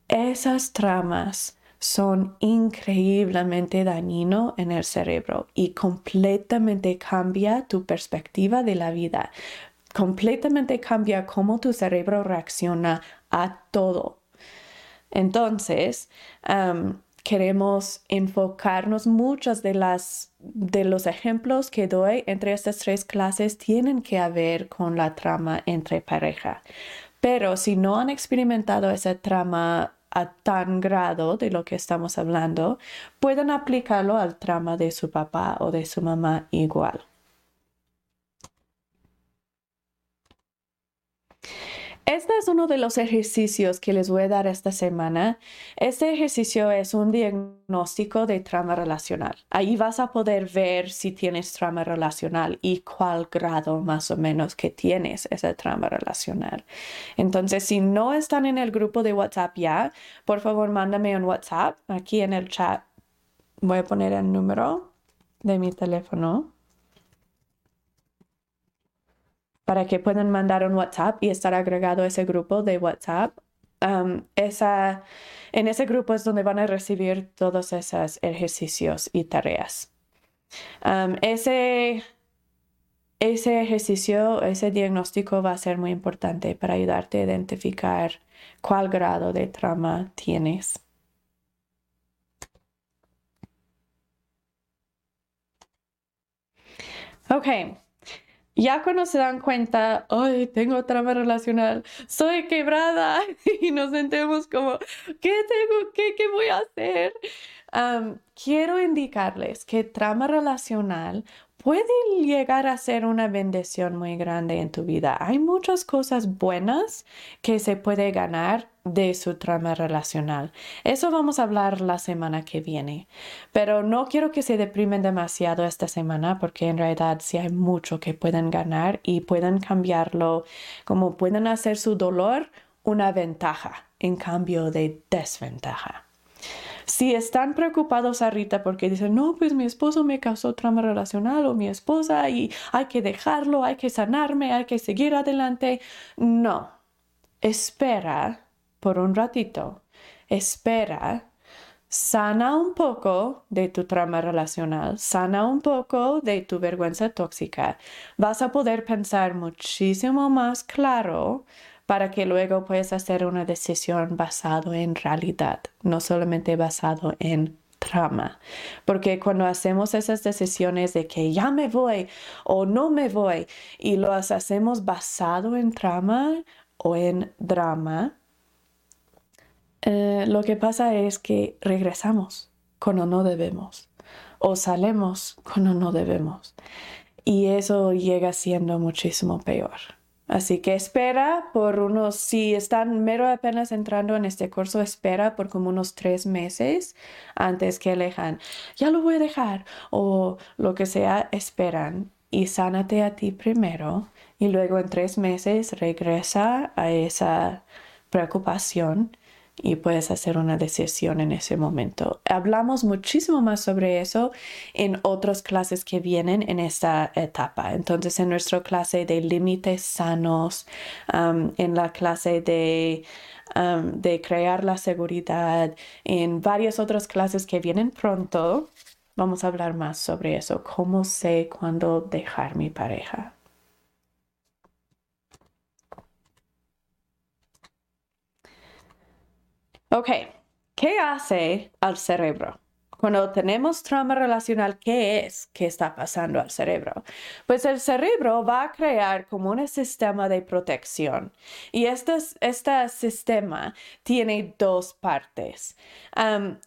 esas tramas son increíblemente dañinos en el cerebro y completamente cambia tu perspectiva de la vida. Completamente cambia cómo tu cerebro reacciona a todo. Entonces, queremos enfocarnos muchas de las de los ejemplos que doy entre estas tres clases tienen que ver con la trama entre pareja. Pero si no han experimentado esa trama a tan grado de lo que estamos hablando, pueden aplicarlo al trama de su papá o de su mamá igual. Este es uno de los ejercicios que les voy a dar esta semana. Este ejercicio es un diagnóstico de trama relacional. Ahí vas a poder ver si tienes trama relacional y cuál grado más o menos que tienes esa trama relacional. Entonces, si no están en el grupo de WhatsApp ya, por favor, mándame un WhatsApp aquí en el chat. Voy a poner el número de mi teléfono para que puedan mandar un WhatsApp y estar agregado a ese grupo de WhatsApp. Esa, en ese grupo es donde van a recibir todos esos ejercicios y tareas. Ese, ese ejercicio, ese diagnóstico va a ser muy importante para ayudarte a identificar cuál grado de trauma tienes. Ok, ya cuando se dan cuenta, ay, tengo trama relacional, soy quebrada y nos sentemos como, ¿qué tengo? ¿Qué, qué voy a hacer? quiero indicarles que trama relacional puede llegar a ser una bendición muy grande en tu vida. Hay muchas cosas buenas que se puede ganar de su trama relacional. Eso vamos a hablar la semana que viene. Pero no quiero que se deprimen demasiado esta semana porque en realidad sí hay mucho que pueden ganar y pueden cambiarlo como pueden hacer su dolor una ventaja en cambio de desventaja. Si están preocupados ahorita porque dicen, no, pues mi esposo me causó trama relacional o mi esposa y hay que dejarlo, hay que sanarme, hay que seguir adelante, no. Espera por un ratito. Espera sana un poco de tu trama relacional, sana un poco de tu vergüenza tóxica, vas a poder pensar muchísimo más claro para que luego puedas hacer una decisión basado en realidad, no solamente basado en trama. Porque cuando hacemos esas decisiones de que ya me voy o no me voy y las hacemos basado en trama o en drama, eh, lo que pasa es que regresamos cuando no debemos o salemos cuando no debemos. Y eso llega siendo muchísimo peor. Así que espera por unos, si están mero apenas entrando en este curso, espera por como unos tres meses antes que elejan, ya lo voy a dejar o lo que sea, esperan y sánate a ti primero y luego en tres meses regresa a esa preocupación y puedes hacer una decisión en ese momento. Hablamos muchísimo más sobre eso en otras clases que vienen en esta etapa. Entonces, en nuestra clase de límites sanos, en la clase de, de crear la seguridad, en varias otras clases que vienen pronto, vamos a hablar más sobre eso, cómo sé cuándo dejar mi pareja. Ok, ¿qué hace al cerebro? Cuando tenemos trauma relacional, ¿qué es que está pasando al cerebro? Pues el cerebro va a crear como un sistema de protección y este, este sistema tiene dos partes.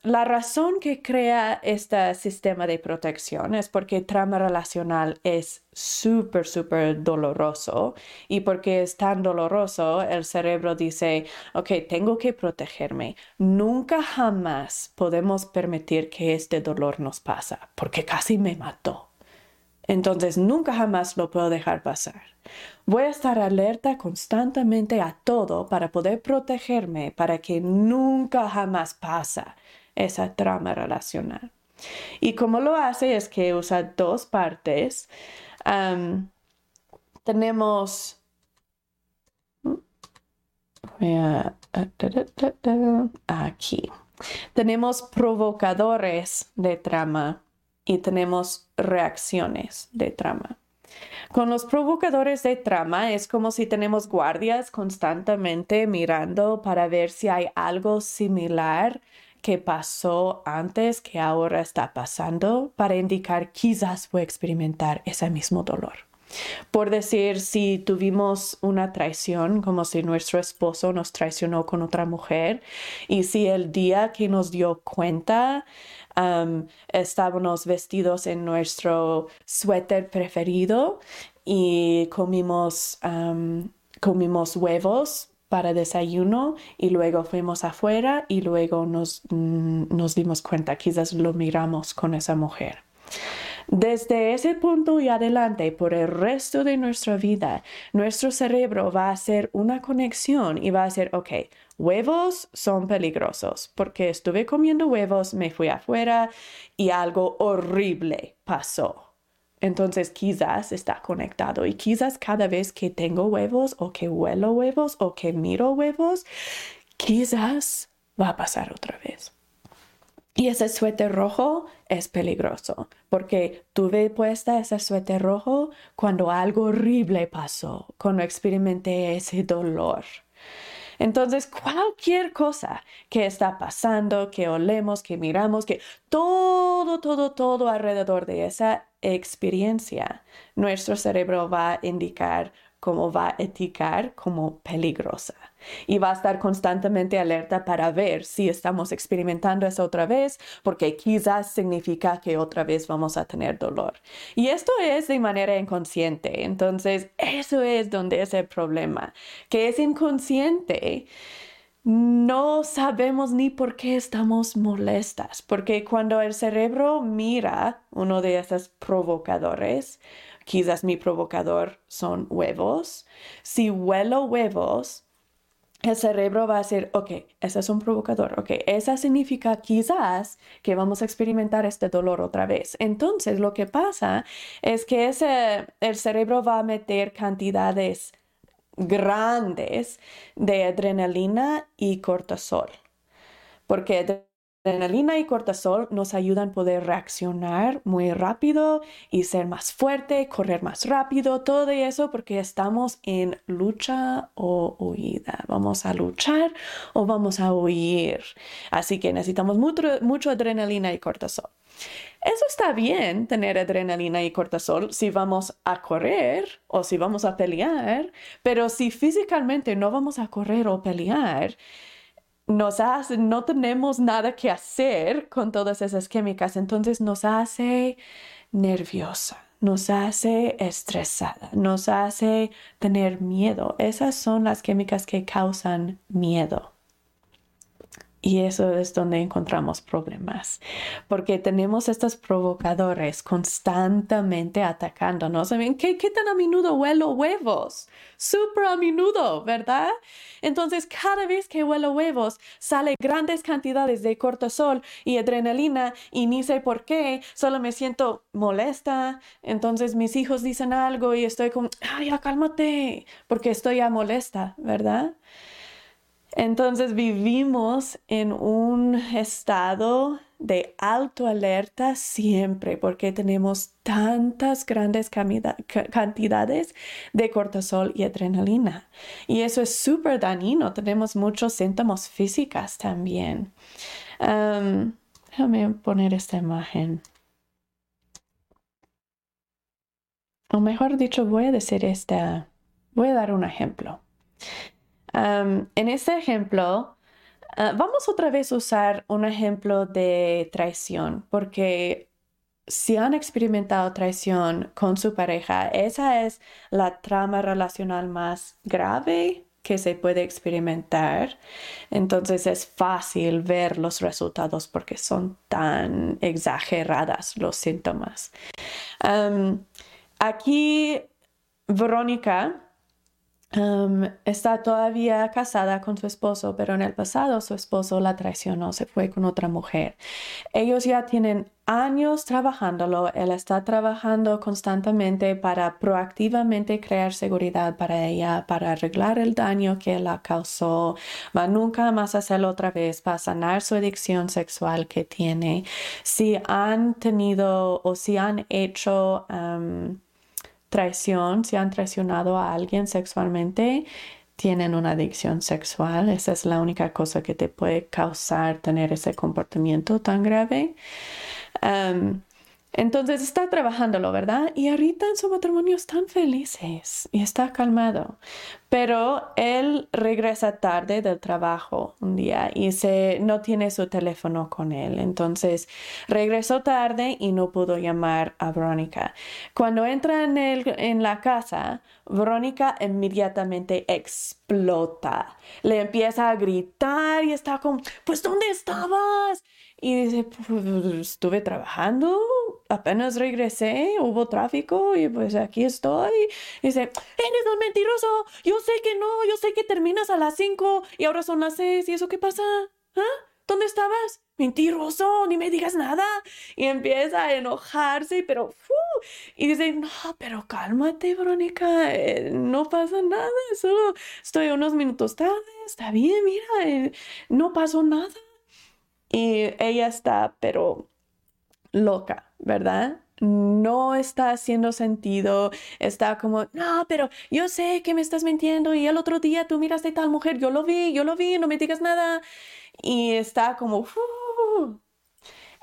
la razón que crea este sistema de protección es porque trauma relacional es súper, súper doloroso y porque es tan doloroso, el cerebro dice, ok, tengo que protegerme. Nunca jamás podemos permitir que este dolor nos pasa porque casi me mató. Entonces nunca jamás lo puedo dejar pasar. Voy a estar alerta constantemente a todo para poder protegerme, para que nunca jamás pasa esa trama relacional. Y como lo hace es que usa dos partes. tenemos aquí. Tenemos provocadores de trama y tenemos reacciones de trama. Con los provocadores de trama es como si tenemos guardias constantemente mirando para ver si hay algo similar que pasó antes que ahora está pasando para indicar quizás voy a experimentar ese mismo dolor. Por decir, si tuvimos una traición, como si nuestro esposo nos traicionó con otra mujer, y si el día que nos dio cuenta estábamos vestidos en nuestro suéter preferido y comimos, comimos huevos para desayuno y luego fuimos afuera y luego nos, mm, nos dimos cuenta, quizás lo miramos con esa mujer. Desde ese punto y adelante, por el resto de nuestra vida, nuestro cerebro va a hacer una conexión y va a decir, ok, huevos son peligrosos porque estuve comiendo huevos, me fui afuera y algo horrible pasó. Entonces quizás está conectado y quizás cada vez que tengo huevos o que huelo huevos o que miro huevos, quizás va a pasar otra vez. Y ese suéter rojo es peligroso porque tuve puesta ese suéter rojo cuando algo horrible pasó, cuando experimenté ese dolor. Entonces, cualquier cosa que está pasando, que olemos, que miramos, que todo, todo, todo alrededor de esa experiencia, nuestro cerebro va a indicar cómo va a eticar como peligrosa y va a estar constantemente alerta para ver si estamos experimentando eso otra vez, porque quizás significa que otra vez vamos a tener dolor. Y esto es de manera inconsciente, entonces eso es donde es el problema, que es inconsciente. No sabemos ni por qué estamos molestas, porque cuando el cerebro mira uno de esos provocadores, quizás mi provocador son huevos, si huelo huevos, el cerebro va a decir, ok, ese es un provocador, ok, esa significa quizás que vamos a experimentar este dolor otra vez. Entonces, lo que pasa es que ese, el cerebro va a meter cantidades grandes de adrenalina y cortisol, porque adrenalina y cortisol nos ayudan a poder reaccionar muy rápido y ser más fuerte, correr más rápido, todo eso porque estamos en lucha o huida. Vamos a luchar o vamos a huir. Así que necesitamos mucho, adrenalina y cortisol. Eso está bien, tener adrenalina y cortisol si vamos a correr o si vamos a pelear, pero si físicamente no vamos a correr o pelear, nos hace, no tenemos nada que hacer con todas esas químicas, entonces nos hace nerviosa, nos hace estresada, nos hace tener miedo. Esas son las químicas que causan miedo. Y eso es donde encontramos problemas, porque tenemos estos provocadores constantemente atacándonos. ¿Qué, ¿Qué tan a menudo huelo huevos? Súper a menudo, ¿verdad? Entonces, cada vez que huelo huevos, sale grandes cantidades de cortisol y adrenalina y ni sé por qué, solo me siento molesta. Entonces, mis hijos dicen algo y estoy como, ay, ya cálmate, porque estoy ya molesta, ¿verdad? Entonces vivimos en un estado de alto alerta siempre porque tenemos tantas grandes cantidades de cortisol y adrenalina. Y eso es súper dañino. Tenemos muchos síntomas físicos también. déjame poner esta imagen. O mejor dicho, voy a decir esta, voy a dar un ejemplo en este ejemplo, ah, vamos otra vez a usar un ejemplo de traición, porque si han experimentado traición con su pareja, esa es la trama relacional más grave que se puede experimentar. Entonces es fácil ver los resultados porque son tan exageradas los síntomas. aquí, Verónica está todavía casada con su esposo, pero en el pasado su esposo la traicionó, se fue con otra mujer. Ellos ya tienen años trabajándolo, él está trabajando constantemente para proactivamente crear seguridad para ella, para arreglar el daño que la causó, va nunca más a hacerlo otra vez, para sanar su adicción sexual que tiene. Si han tenido o si han hecho traición, si han traicionado a alguien sexualmente, tienen una adicción sexual. Esa es la única cosa que te puede causar tener ese comportamiento tan grave. Entonces está trabajándolo, ¿verdad? Y ahorita en su matrimonio están felices y está calmado. Pero él regresa tarde del trabajo un día y se, no tiene su teléfono con él. Entonces regresó tarde y no pudo llamar a Verónica. Cuando entra en, el, en la casa, Verónica inmediatamente explota. Le empieza a gritar y está como, pues ¿dónde estabas? Y dice, pues, estuve trabajando, apenas regresé, hubo tráfico y pues aquí estoy. Y dice, eres un mentiroso, yo sé que no, yo sé que terminas a las 5 y ahora son las 6 y eso qué pasa. ¿Ah? ¿Dónde estabas? Mentiroso, ni me digas nada. Y empieza a enojarse, pero... y dice, no, pero cálmate, Verónica, eh, no pasa nada, solo estoy unos minutos tarde, está bien, mira, eh, no pasó nada. Y ella está, pero loca, ¿verdad? No está haciendo sentido, está como, no, pero yo sé que me estás mintiendo y el otro día tú miraste a tal mujer, yo lo vi, yo lo vi, no me digas nada. Y está como,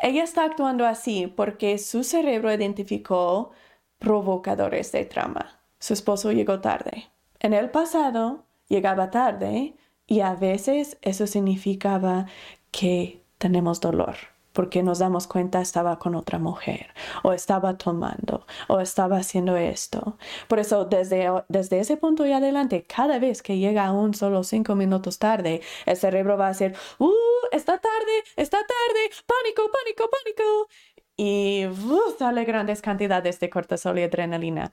ella está actuando así porque su cerebro identificó provocadores de trama. Su esposo llegó tarde. En el pasado llegaba tarde y a veces eso significaba que tenemos dolor porque nos damos cuenta estaba con otra mujer o estaba tomando o estaba haciendo esto. Por eso desde, desde ese punto y adelante, cada vez que llega aún solo cinco minutos tarde, el cerebro va a decir, ¡Uh! Está tarde, está tarde, pánico, pánico, pánico. Y uh, sale grandes cantidades de cortisol y adrenalina.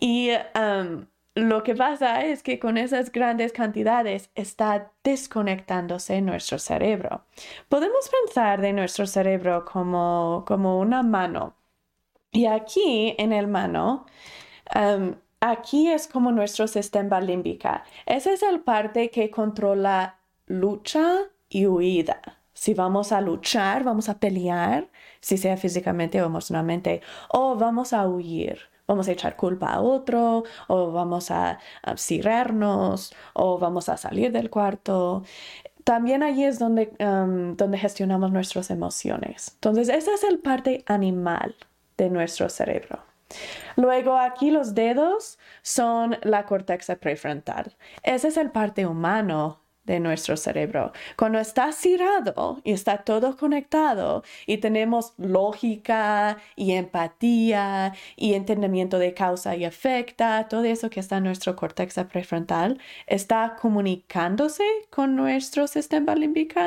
Y um, lo que pasa es que con esas grandes cantidades está desconectándose nuestro cerebro. Podemos pensar de nuestro cerebro como, como una mano. Y aquí en el mano, um, aquí es como nuestro sistema límbica. Esa es la parte que controla lucha y huida. Si vamos a luchar, vamos a pelear, si sea físicamente o emocionalmente, o vamos a huir vamos a echar culpa a otro, o vamos a, a o vamos a salir del cuarto. También allí es donde, donde gestionamos nuestras emociones. Entonces, esa es el parte animal de nuestro cerebro. Luego aquí los dedos son la corteza prefrontal. Ese es el parte humano de nuestro cerebro. Cuando está cerrado y está todo conectado y tenemos lógica y empatía y entendimiento de causa y efecto, todo eso que está en nuestro corteza prefrontal, está comunicándose con nuestro sistema límbico,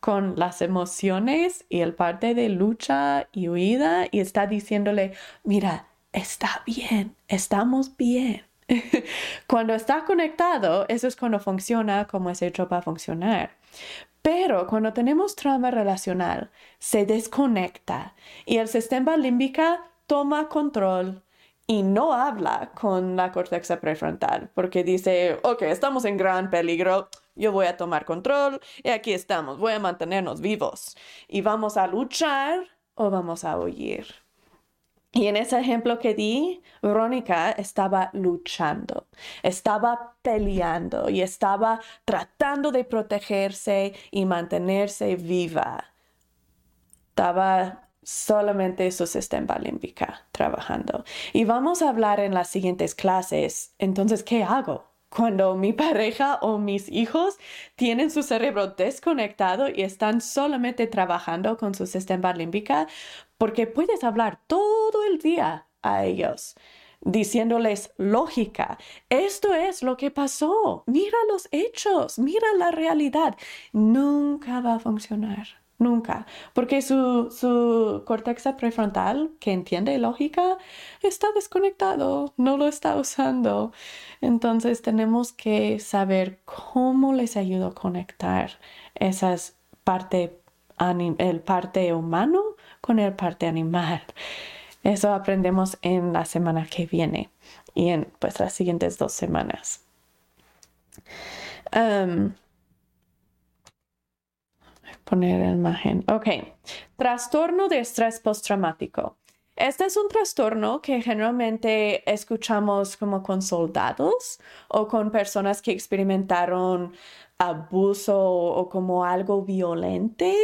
con las emociones y el parte de lucha y huida y está diciéndole, mira, está bien, estamos bien cuando está conectado, eso es cuando funciona como es hecho para funcionar. Pero cuando tenemos trauma relacional, se desconecta y el sistema límbica toma control y no habla con la corteza prefrontal porque dice, ok, estamos en gran peligro, yo voy a tomar control y aquí estamos, voy a mantenernos vivos y vamos a luchar o vamos a huir. Y en ese ejemplo que di, Verónica estaba luchando, estaba peleando y estaba tratando de protegerse y mantenerse viva. Estaba solamente su sistema límbica trabajando. Y vamos a hablar en las siguientes clases. Entonces, ¿qué hago? Cuando mi pareja o mis hijos tienen su cerebro desconectado y están solamente trabajando con su sistema límbica, porque puedes hablar todo el día a ellos. diciéndoles lógica. Esto es lo que pasó. Mira los hechos, mira la realidad. Nunca va a funcionar. Nunca. Porque su, su corteza prefrontal, que entiende lógica, está desconectado, no lo está usando. Entonces tenemos que saber cómo les ayudo a conectar esas parte, el parte humano con el parte animal. Eso aprendemos en la semana que viene y en pues las siguientes dos semanas. Um, poner la imagen. Ok. Trastorno de estrés postraumático. Este es un trastorno que generalmente escuchamos como con soldados o con personas que experimentaron abuso o como algo violente.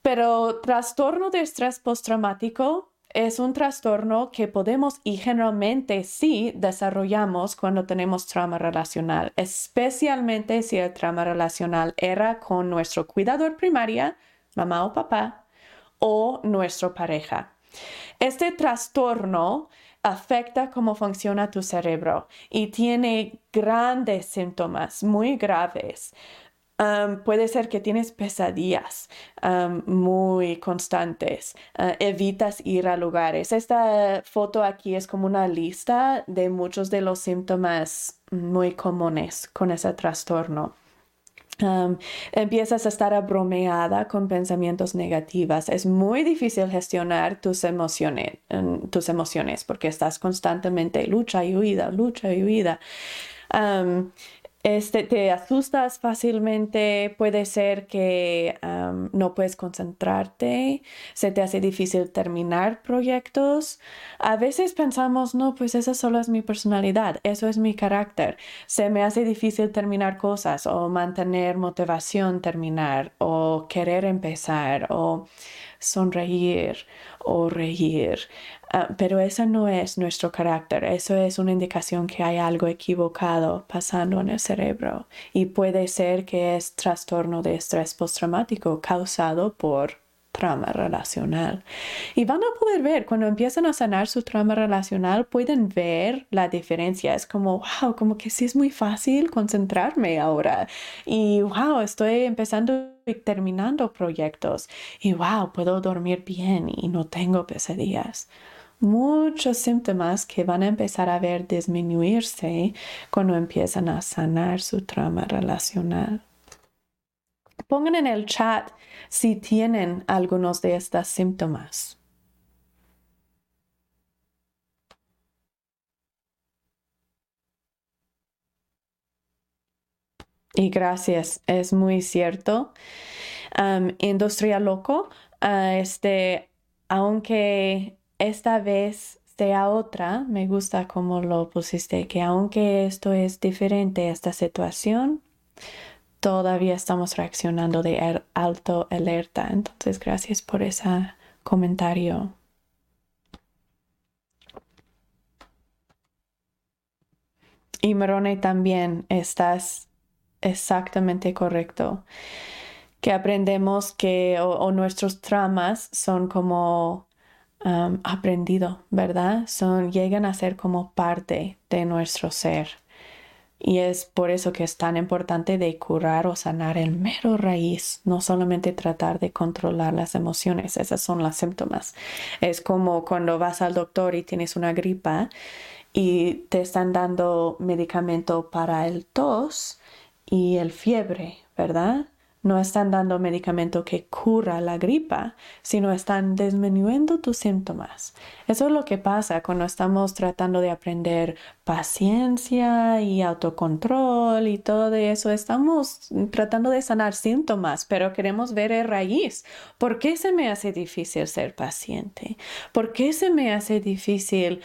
Pero trastorno de estrés postraumático es un trastorno que podemos y generalmente sí desarrollamos cuando tenemos trauma relacional, especialmente si el trauma relacional era con nuestro cuidador primaria, mamá o papá, o nuestra pareja. Este trastorno afecta cómo funciona tu cerebro y tiene grandes síntomas muy graves puede ser que tienes pesadillas muy constantes. Ah, evitas ir a lugares. Esta foto aquí es como una lista de muchos de los síntomas muy comunes con ese trastorno. empiezas a estar abromeada con pensamientos negativos. Es muy difícil gestionar tus emociones, tus emociones porque estás constantemente lucha y huida, lucha y huida. Este, te asustas fácilmente, puede ser que no puedes concentrarte, se te hace difícil terminar proyectos. A veces pensamos, no, pues esa solo es mi personalidad, eso es mi carácter. Se me hace difícil terminar cosas o mantener motivación terminar o querer empezar o sonreír o reír. Ah, pero eso no es nuestro carácter, eso es una indicación que hay algo equivocado pasando en el cerebro y puede ser que es trastorno de estrés postraumático causado por trauma relacional. Y van a poder ver, cuando empiezan a sanar su trauma relacional, pueden ver la diferencia. Es como, wow, como que sí es muy fácil concentrarme ahora. Y wow, estoy empezando y terminando proyectos. Y wow, puedo dormir bien y no tengo pesadillas. Muchos síntomas que van a empezar a ver disminuirse cuando empiezan a sanar su trauma relacional. Pongan en el chat si tienen algunos de estos síntomas. Y gracias, es muy cierto. industria loco, ah, este, aunque esta vez sea otra, me gusta como lo pusiste, que aunque esto es diferente, esta situación, todavía estamos reaccionando de alto alerta. Entonces, gracias por ese comentario. Y Marone también estás exactamente correcto. Que aprendemos que o, nuestros traumas son como aprendido, ¿verdad? Son, llegan a ser como parte de nuestro ser. Y es por eso que es tan importante de curar o sanar el mero raíz, no solamente tratar de controlar las emociones, esas son las síntomas. Es como cuando vas al doctor y tienes una gripa y te están dando medicamento para el tos y el fiebre, ¿verdad? No están dando medicamento que cura la gripa, sino están disminuyendo tus síntomas. Eso es lo que pasa cuando estamos tratando de aprender paciencia y autocontrol y todo eso. Estamos tratando de sanar síntomas, pero queremos ver el raíz. ¿Por qué se me hace difícil ser paciente? ¿Por qué se me hace difícil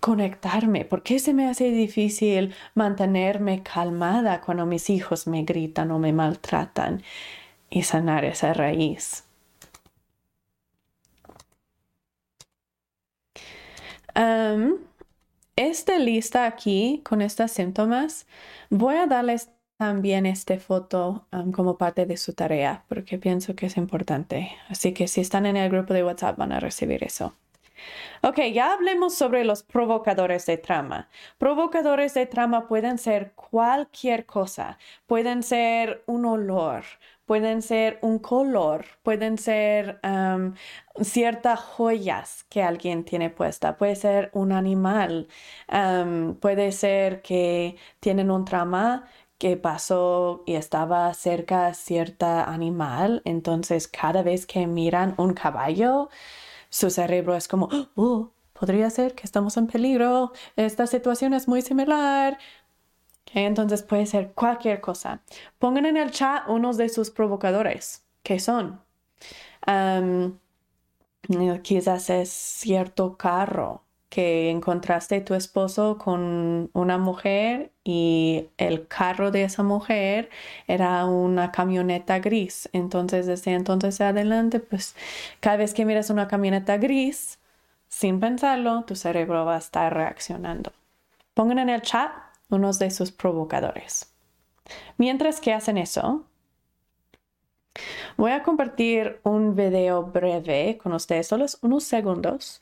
conectarme? ¿Por qué se me hace difícil mantenerme calmada cuando mis hijos me gritan o me maltratan? Y sanar esa raíz. esta lista aquí con estos síntomas, voy a darles también esta foto como parte de su tarea porque pienso que es importante. Así que si están en el grupo de WhatsApp van a recibir eso. Ok, ya hablemos sobre los provocadores de trama. Provocadores de trama pueden ser cualquier cosa. Pueden ser un olor, pueden ser un color, pueden ser ciertas joyas que alguien tiene puesta, puede ser un animal, puede ser que tienen un trama que pasó y estaba cerca de cierto animal, entonces cada vez que miran un caballo, su cerebro es como, oh, podría ser que estamos en peligro, esta situación es muy similar. Entonces puede ser cualquier cosa. Pongan en el chat unos de sus provocadores. ¿Qué son? quizás es cierto carro que encontraste tu esposo con una mujer y el carro de esa mujer era una camioneta gris. Entonces, desde entonces adelante, pues cada vez que miras una camioneta gris, sin pensarlo, tu cerebro va a estar reaccionando. Pongan en el chat unos de sus provocadores. Mientras que hacen eso, voy a compartir un video breve con ustedes, solo unos segundos,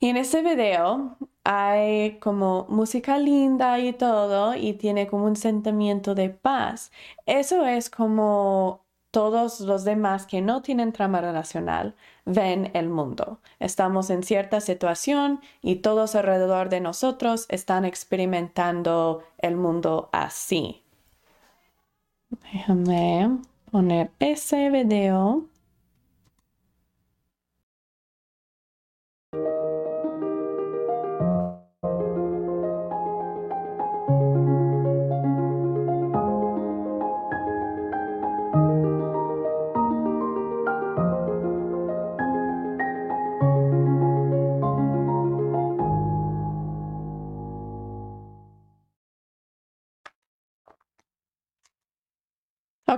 y en ese video hay como música linda y todo y tiene como un sentimiento de paz. Eso es como todos los demás que no tienen trama relacional ven el mundo. Estamos en cierta situación y todos alrededor de nosotros están experimentando el mundo así. Déjame poner ese video.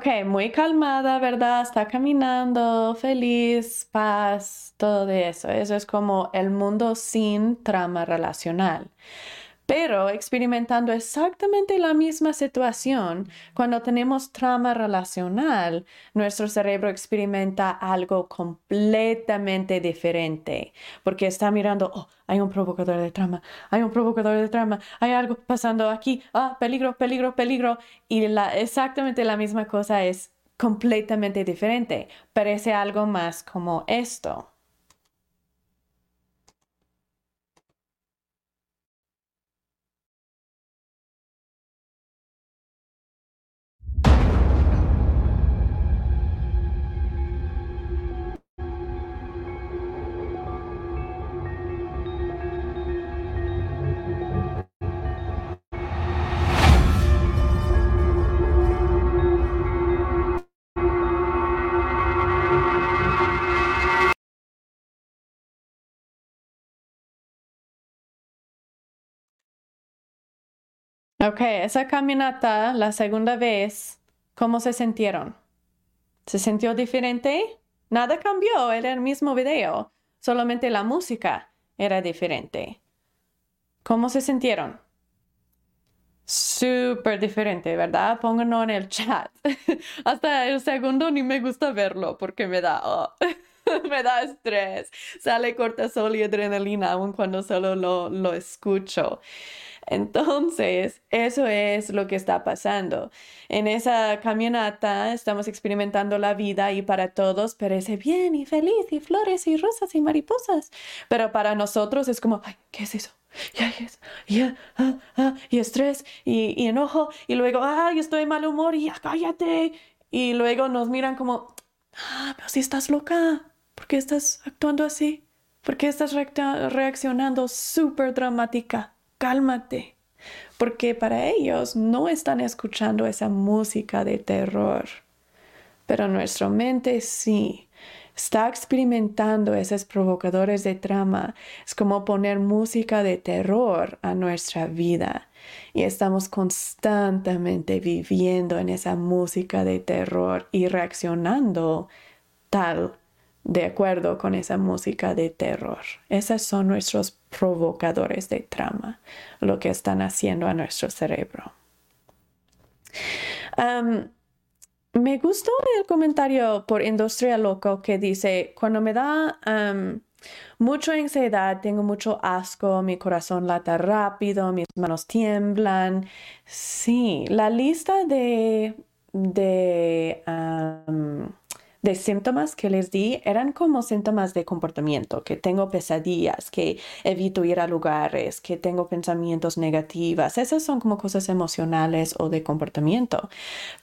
Ok, muy calmada, ¿verdad? Está caminando, feliz, paz, todo eso. Eso es como el mundo sin trama relacional pero experimentando exactamente la misma situación, cuando tenemos trama relacional, nuestro cerebro experimenta algo completamente diferente, porque está mirando, oh, hay un provocador de trama, hay un provocador de trama, hay algo pasando aquí, ah, peligro, peligro, peligro, y exactamente la misma cosa es completamente diferente, parece algo más como esto. Ok, esa caminata, la segunda vez, ¿cómo se sintieron? ¿Se sintió diferente? Nada cambió, era el mismo video, solamente la música era diferente. ¿Cómo se sintieron? Súper diferente, ¿verdad? Pónganlo en el chat. Hasta el segundo ni me gusta verlo porque me da, oh, me da estrés. Sale cortisol y adrenalina aun cuando solo lo, lo escucho. Entonces, eso es lo que está pasando. En esa camioneta estamos experimentando la vida y para todos parece bien y feliz y flores y rosas y mariposas. Pero para nosotros es como, ay, ¿qué es eso? Y, ah, ah, y estrés y, enojo y luego, ay, estoy de mal humor y cállate. Y luego nos miran como, ah, pero si estás loca, ¿por qué estás actuando así? ¿Por qué estás reaccionando súper dramática? Cálmate, porque para ellos no están escuchando esa música de terror, pero nuestra mente sí. Está experimentando esos provocadores de trama. Es como poner música de terror a nuestra vida. Y estamos constantemente viviendo en esa música de terror y reaccionando tal de acuerdo con esa música de terror. Esos son nuestros provocadores de trama, lo que están haciendo a nuestro cerebro. me gustó el comentario por Industria Loco que dice, cuando me da mucha ansiedad, tengo mucho asco, mi corazón lata rápido, mis manos tiemblan. Sí, la lista de, de de síntomas que les di eran como síntomas de comportamiento, que tengo pesadillas, que evito ir a lugares, que tengo pensamientos negativos. Esas son como cosas emocionales o de comportamiento.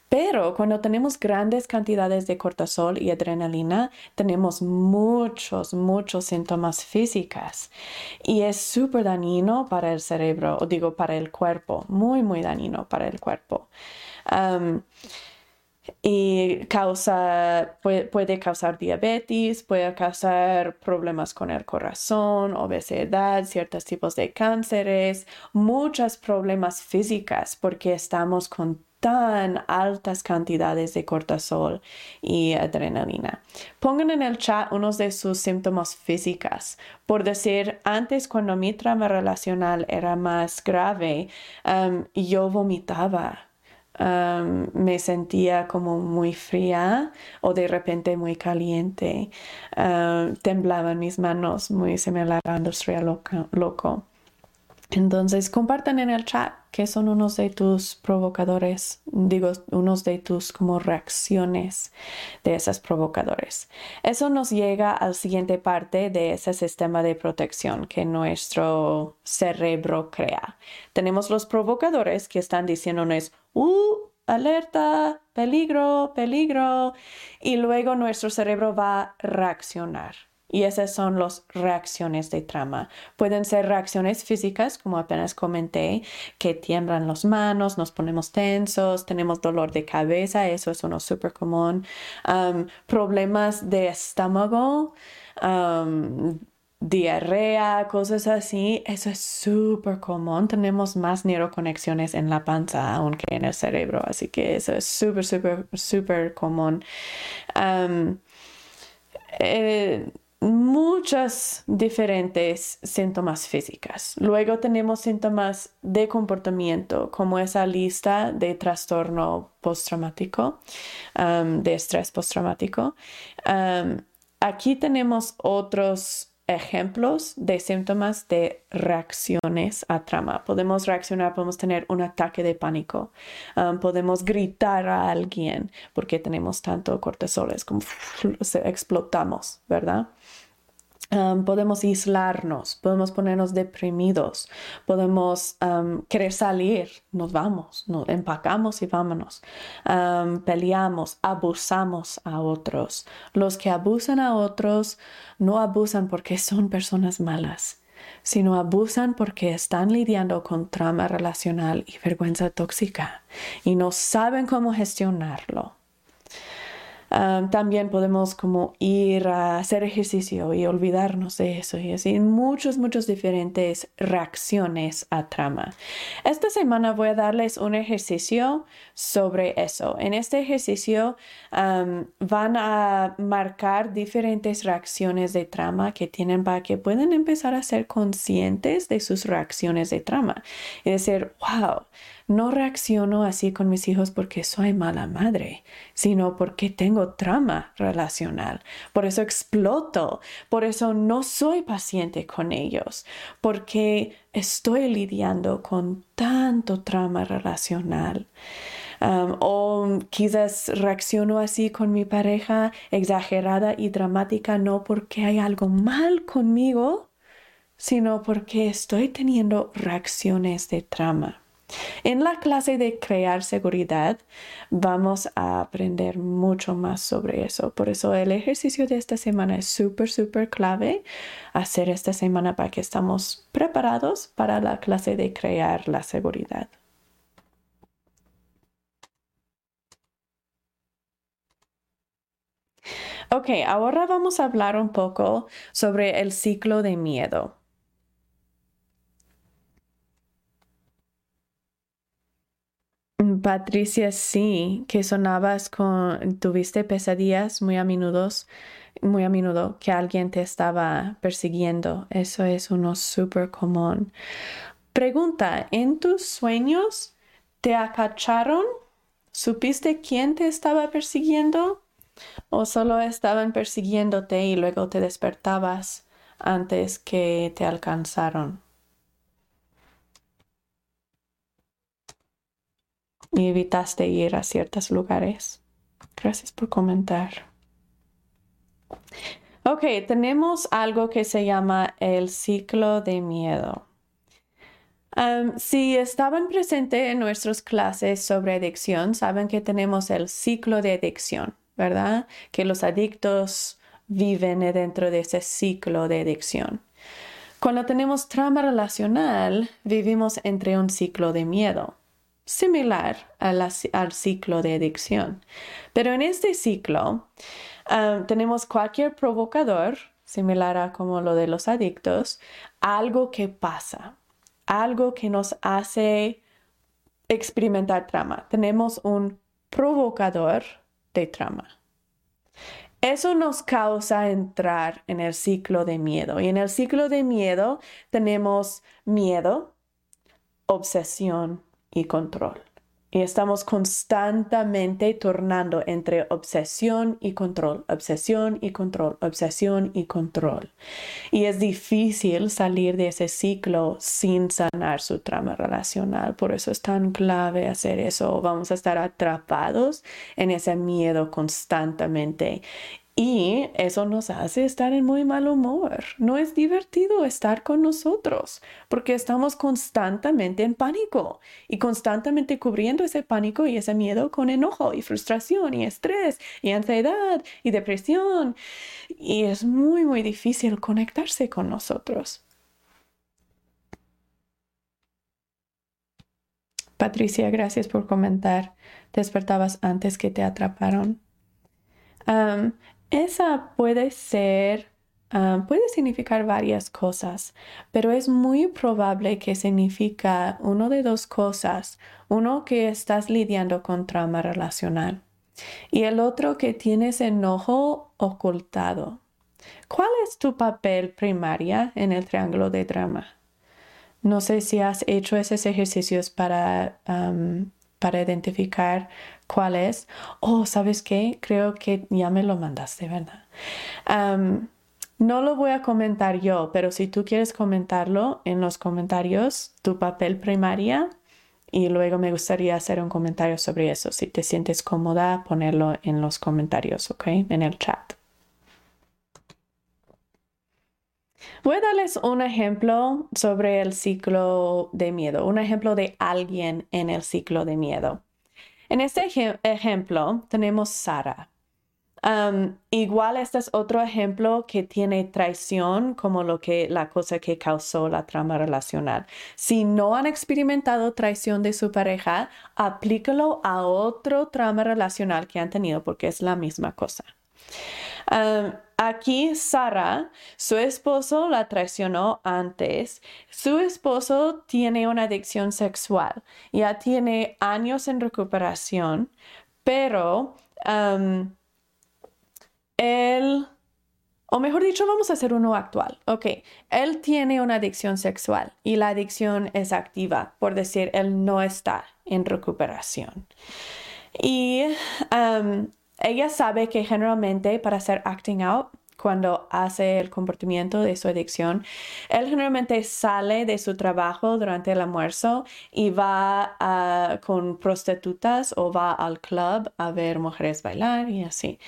Pero cuando tenemos grandes cantidades de cortisol y adrenalina, tenemos muchos, muchos síntomas físicos. Y es súper dañino para el cerebro, o digo, para el cuerpo, muy, muy dañino para el cuerpo y causa, puede, causar diabetes, puede causar problemas con el corazón, obesidad, ciertos tipos de cánceres, muchos problemas físicos porque estamos con tan altas cantidades de cortisol y adrenalina. Pongan en el chat unos de sus síntomas físicos. Por decir, antes cuando mi trama relacional era más grave, yo vomitaba me sentía como muy fría o de repente muy caliente. temblaban mis manos, muy similar a industria loco. Entonces, compartan en el chat qué son unos de tus provocadores, digo, unos de tus como reacciones de esos provocadores. Eso nos llega al siguiente parte de ese sistema de protección que nuestro cerebro crea. Tenemos los provocadores que están diciéndonos, ¡uh! Alerta, peligro, peligro. Y luego nuestro cerebro va a reaccionar. Y esas son las reacciones de trama. Pueden ser reacciones físicas, como apenas comenté, que tiemblan las manos, nos ponemos tensos, tenemos dolor de cabeza, eso es uno súper común. problemas de estómago, diarrea, cosas así, eso es súper común. Tenemos más neuroconexiones en la panza aunque en el cerebro, así que eso es súper, súper, súper común. Eh, muchas diferentes síntomas físicas. Luego tenemos síntomas de comportamiento, como esa lista de trastorno postraumático, de estrés postraumático. aquí tenemos otros ejemplos de síntomas de reacciones a trauma. Podemos reaccionar, podemos tener un ataque de pánico, podemos gritar a alguien porque tenemos tanto cortisol, es como explotamos, ¿verdad? Podemos aislarnos, podemos ponernos deprimidos, podemos querer salir, nos vamos, nos empacamos y vámonos. peleamos, abusamos a otros. Los que abusan a otros no abusan porque son personas malas, sino abusan porque están lidiando con trauma relacional y vergüenza tóxica y no saben cómo gestionarlo también podemos como ir a hacer ejercicio y olvidarnos de eso y así muchos, muchos diferentes reacciones a trama. Esta semana voy a darles un ejercicio sobre eso. En este ejercicio van a marcar diferentes reacciones de trama que tienen para que puedan empezar a ser conscientes de sus reacciones de trama y decir, wow, no reacciono así con mis hijos porque soy mala madre, sino porque tengo trama relacional. Por eso exploto, por eso no soy paciente con ellos, porque estoy lidiando con tanto trama relacional. o quizás reacciono así con mi pareja exagerada y dramática no porque hay algo mal conmigo, sino porque estoy teniendo reacciones de trama. En la clase de crear seguridad vamos a aprender mucho más sobre eso. Por eso el ejercicio de esta semana es súper, súper clave hacer esta semana para que estamos preparados para la clase de crear la seguridad. Ok, ahora vamos a hablar un poco sobre el ciclo de miedo. Patricia, sí, que sonabas con, tuviste pesadillas muy a menudo, muy a menudo que alguien te estaba persiguiendo. Eso es uno súper común. Pregunta, ¿en tus sueños te acacharon? ¿Supiste quién te estaba persiguiendo? ¿O solo estaban persiguiéndote y luego te despertabas antes que te alcanzaron. Y evitaste ir a ciertos lugares. Gracias por comentar. Ok, tenemos algo que se llama el ciclo de miedo. si estaban presentes en nuestras clases sobre adicción, saben que tenemos el ciclo de adicción, ¿verdad? Que los adictos viven dentro de ese ciclo de adicción. Cuando tenemos trauma relacional, vivimos entre un ciclo de miedo, similar al ciclo de adicción. Pero en este ciclo, tenemos cualquier provocador, similar a como lo de los adictos, algo que pasa, algo que nos hace experimentar trauma. Tenemos un provocador de trauma. Eso nos causa entrar en el ciclo de miedo. Y en el ciclo de miedo tenemos miedo, obsesión y control. Y estamos constantemente tornando entre obsesión y control, obsesión y control, obsesión y control. Y es difícil salir de ese ciclo sin sanar su trama relacional. Por eso es tan clave hacer eso. Vamos a estar atrapados en ese miedo constantemente. Y eso nos hace estar en muy mal humor. No es divertido estar con nosotros porque estamos constantemente en pánico y constantemente cubriendo ese pánico y ese miedo con enojo y frustración y estrés y ansiedad y depresión. Y es muy, muy difícil conectarse con nosotros. Patricia, gracias por comentar. Despertabas antes que te atraparon. Esa puede ser, ah, puede significar varias cosas, pero es muy probable que significa uno de dos cosas. Uno que estás lidiando con trauma relacional y el otro que tienes enojo ocultado. ¿Cuál es tu papel primaria en el triángulo de drama? No sé si has hecho esos ejercicios para, para identificar cuál es. Oh, ¿sabes qué? Creo que ya me lo mandaste, ¿verdad? no lo voy a comentar yo, pero si tú quieres comentarlo en los comentarios, tu papel primaria, y luego me gustaría hacer un comentario sobre eso. Si te sientes cómoda, ponerlo en los comentarios, ¿ok? En el chat. Voy a darles un ejemplo sobre el ciclo de miedo, un ejemplo de alguien en el ciclo de miedo. En este ejemplo tenemos Sara. igual este es otro ejemplo que tiene traición como lo que la cosa que causó la trama relacional. Si no han experimentado traición de su pareja, aplícalo a otro trama relacional que han tenido porque es la misma cosa. Aquí Sara, su esposo la traicionó antes. Su esposo tiene una adicción sexual. Ya tiene años en recuperación, pero él, o mejor dicho, vamos a hacer uno actual. Ok, él tiene una adicción sexual y la adicción es activa, por decir, él no está en recuperación. Y ella sabe que generalmente para hacer acting out, cuando hace el comportamiento de su adicción, él generalmente sale de su trabajo durante el almuerzo y va con prostitutas o va al club a ver mujeres bailar y así.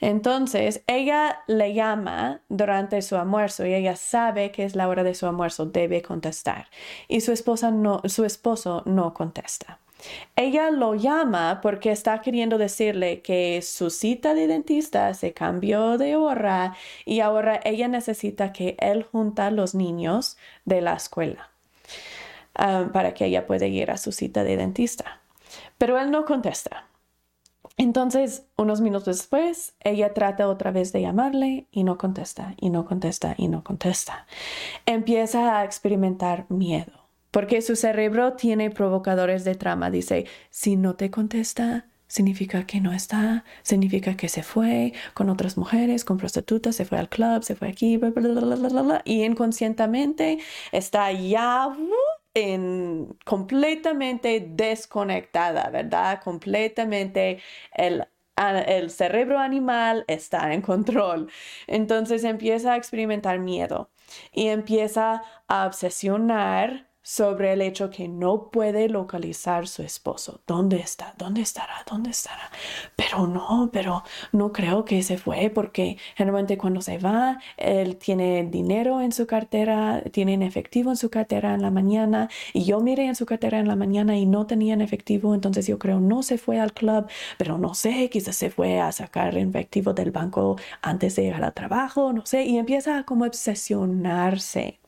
Entonces, ella le llama durante su almuerzo y ella sabe que es la hora de su almuerzo, debe contestar. Y su esposa no, su esposo no contesta. Ella lo llama porque está queriendo decirle que su cita de dentista se cambió de hora y ahora ella necesita que él junta a los niños de la escuela ah, para que ella pueda ir a su cita de dentista. Pero él no contesta. Entonces, unos minutos después, ella trata otra vez de llamarle y no contesta, y no contesta, y no contesta. Empieza a experimentar miedo porque su cerebro tiene provocadores de trama. Dice, si no te contesta, significa que no está, significa que se fue con otras mujeres, con prostitutas, se fue al club, se fue aquí, bla, bla, bla, y inconscientemente está ya uh, en, completamente desconectada, ¿verdad? Completamente el el cerebro animal está en control. Entonces empieza a experimentar miedo. y empieza a obsesionar sobre el hecho que no puede localizar su esposo. ¿Dónde está? ¿Dónde estará? ¿Dónde estará? Pero no, pero no creo que se fue porque generalmente cuando se va, él tiene dinero en su cartera, tiene efectivo en su cartera en la mañana y yo miré en su cartera en la mañana y no tenía efectivo, entonces yo creo no se fue al club, pero no sé, quizás se fue a sacar efectivo del banco antes de llegar al trabajo, no sé, y empieza a como obsesionarse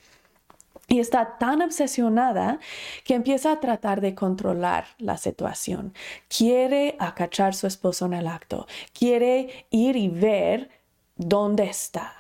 y está tan obsesionada que empieza a tratar de controlar la situación. Quiere acachar a su esposo en el acto. Quiere ir y ver dónde está.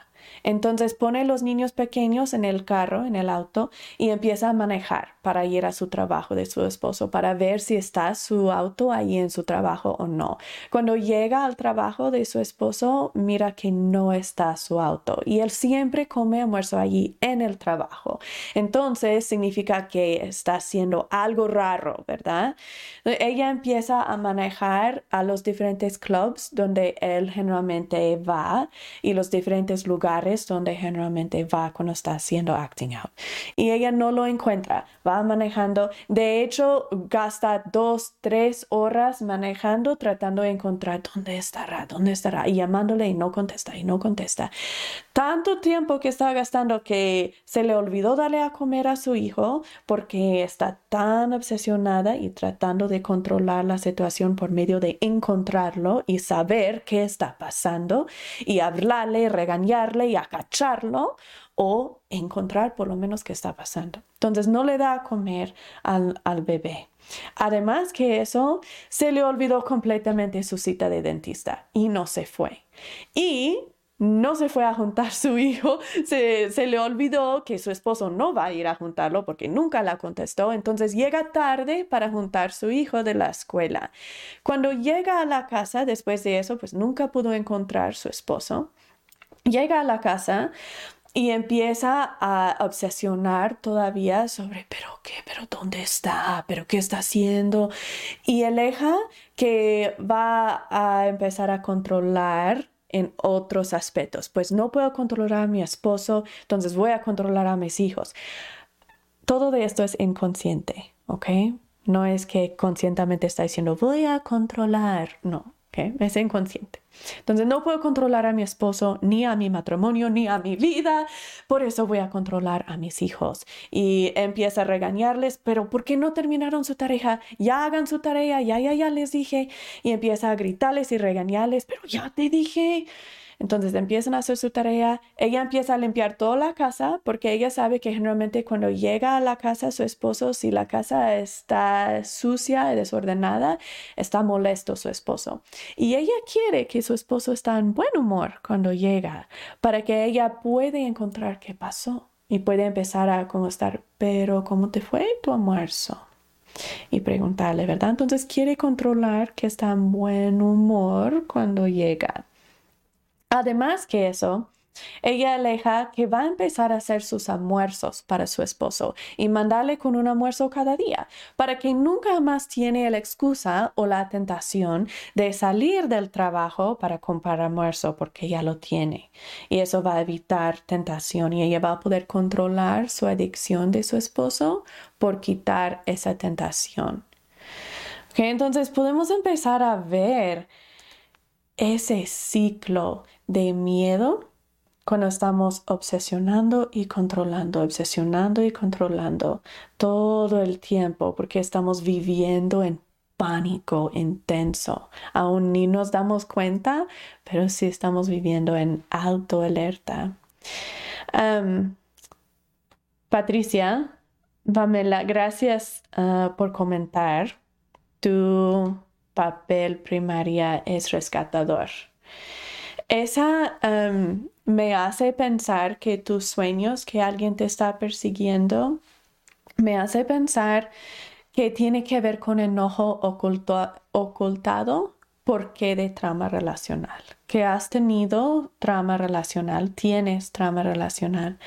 Entonces pone los niños pequeños en el carro, en el auto, y empieza a manejar para ir a su trabajo de su esposo, para ver si está su auto ahí en su trabajo o no. Cuando llega al trabajo de su esposo, mira que no está su auto y él siempre come almuerzo allí en el trabajo. Entonces significa que está haciendo algo raro, ¿verdad? Ella empieza a manejar a los diferentes clubs donde él generalmente va y los diferentes lugares donde generalmente va cuando está haciendo acting out. Y ella no lo encuentra. Va manejando. De hecho, gasta dos, tres horas manejando, tratando de encontrar dónde estará, dónde estará, y llamándole y no contesta, y no contesta. Tanto tiempo que está gastando que se le olvidó darle a comer a su hijo porque está tan obsesionada y tratando de controlar la situación por medio de encontrarlo y saber qué está pasando y hablarle, regañarle y acacharlo o encontrar por lo menos qué está pasando. Entonces no le da a comer al, al bebé. Además que eso, se le olvidó completamente su cita de dentista y no se fue. Y no se fue a juntar su hijo, se, se, le olvidó que su esposo no va a ir a juntarlo porque nunca la contestó, entonces llega tarde para juntar su hijo de la escuela. Cuando llega a la casa, después de eso, pues nunca pudo encontrar su esposo. Llega a la casa, y empieza a obsesionar todavía sobre, pero qué, pero dónde está, pero qué está haciendo. Y aleja que va a empezar a controlar en otros aspectos. Pues no puedo controlar a mi esposo, entonces voy a controlar a mis hijos. Todo de esto es inconsciente, ¿ok? No es que conscientemente está diciendo voy a controlar, no, es inconsciente. Entonces no puedo controlar a mi esposo, ni a mi matrimonio, ni a mi vida. Por eso voy a controlar a mis hijos. Y empieza a regañarles, pero ¿por qué no terminaron su tarea? Ya hagan su tarea, ya, ya, ya les dije. Y empieza a gritarles y regañarles, pero ya te dije. Entonces empiezan a hacer su tarea, ella empieza a limpiar toda la casa porque ella sabe que generalmente cuando llega a la casa su esposo, si la casa está sucia y desordenada, está molesto su esposo. Y ella quiere que su esposo está en buen humor cuando llega para que ella pueda encontrar qué pasó y puede empezar a como estar, pero ¿cómo te fue tu almuerzo? y preguntarle, ¿verdad? Entonces quiere controlar que está en buen humor cuando llega. Además que eso, ella aleja que va a empezar a hacer sus almuerzos para su esposo y mandarle con un almuerzo cada día, para que nunca más tiene la excusa o la tentación de salir del trabajo para comprar almuerzo porque ya lo tiene. Y eso va a evitar tentación y ella va a poder controlar su adicción de su esposo por quitar esa tentación. entonces podemos empezar a ver ese ciclo de miedo cuando estamos obsesionando y controlando, obsesionando y controlando todo el tiempo porque estamos viviendo en pánico intenso. Aún ni nos damos cuenta, pero sí estamos viviendo en alto alerta. Patricia, Pamela, gracias ah, por comentar. Tu papel primaria es rescatador. Esa em, me hace pensar que tus sueños, que alguien te está persiguiendo, me hace pensar que tiene que ver con enojo oculto, ocultado. Porque de trama relacional. Que has tenido trama relacional, tienes trama relacional,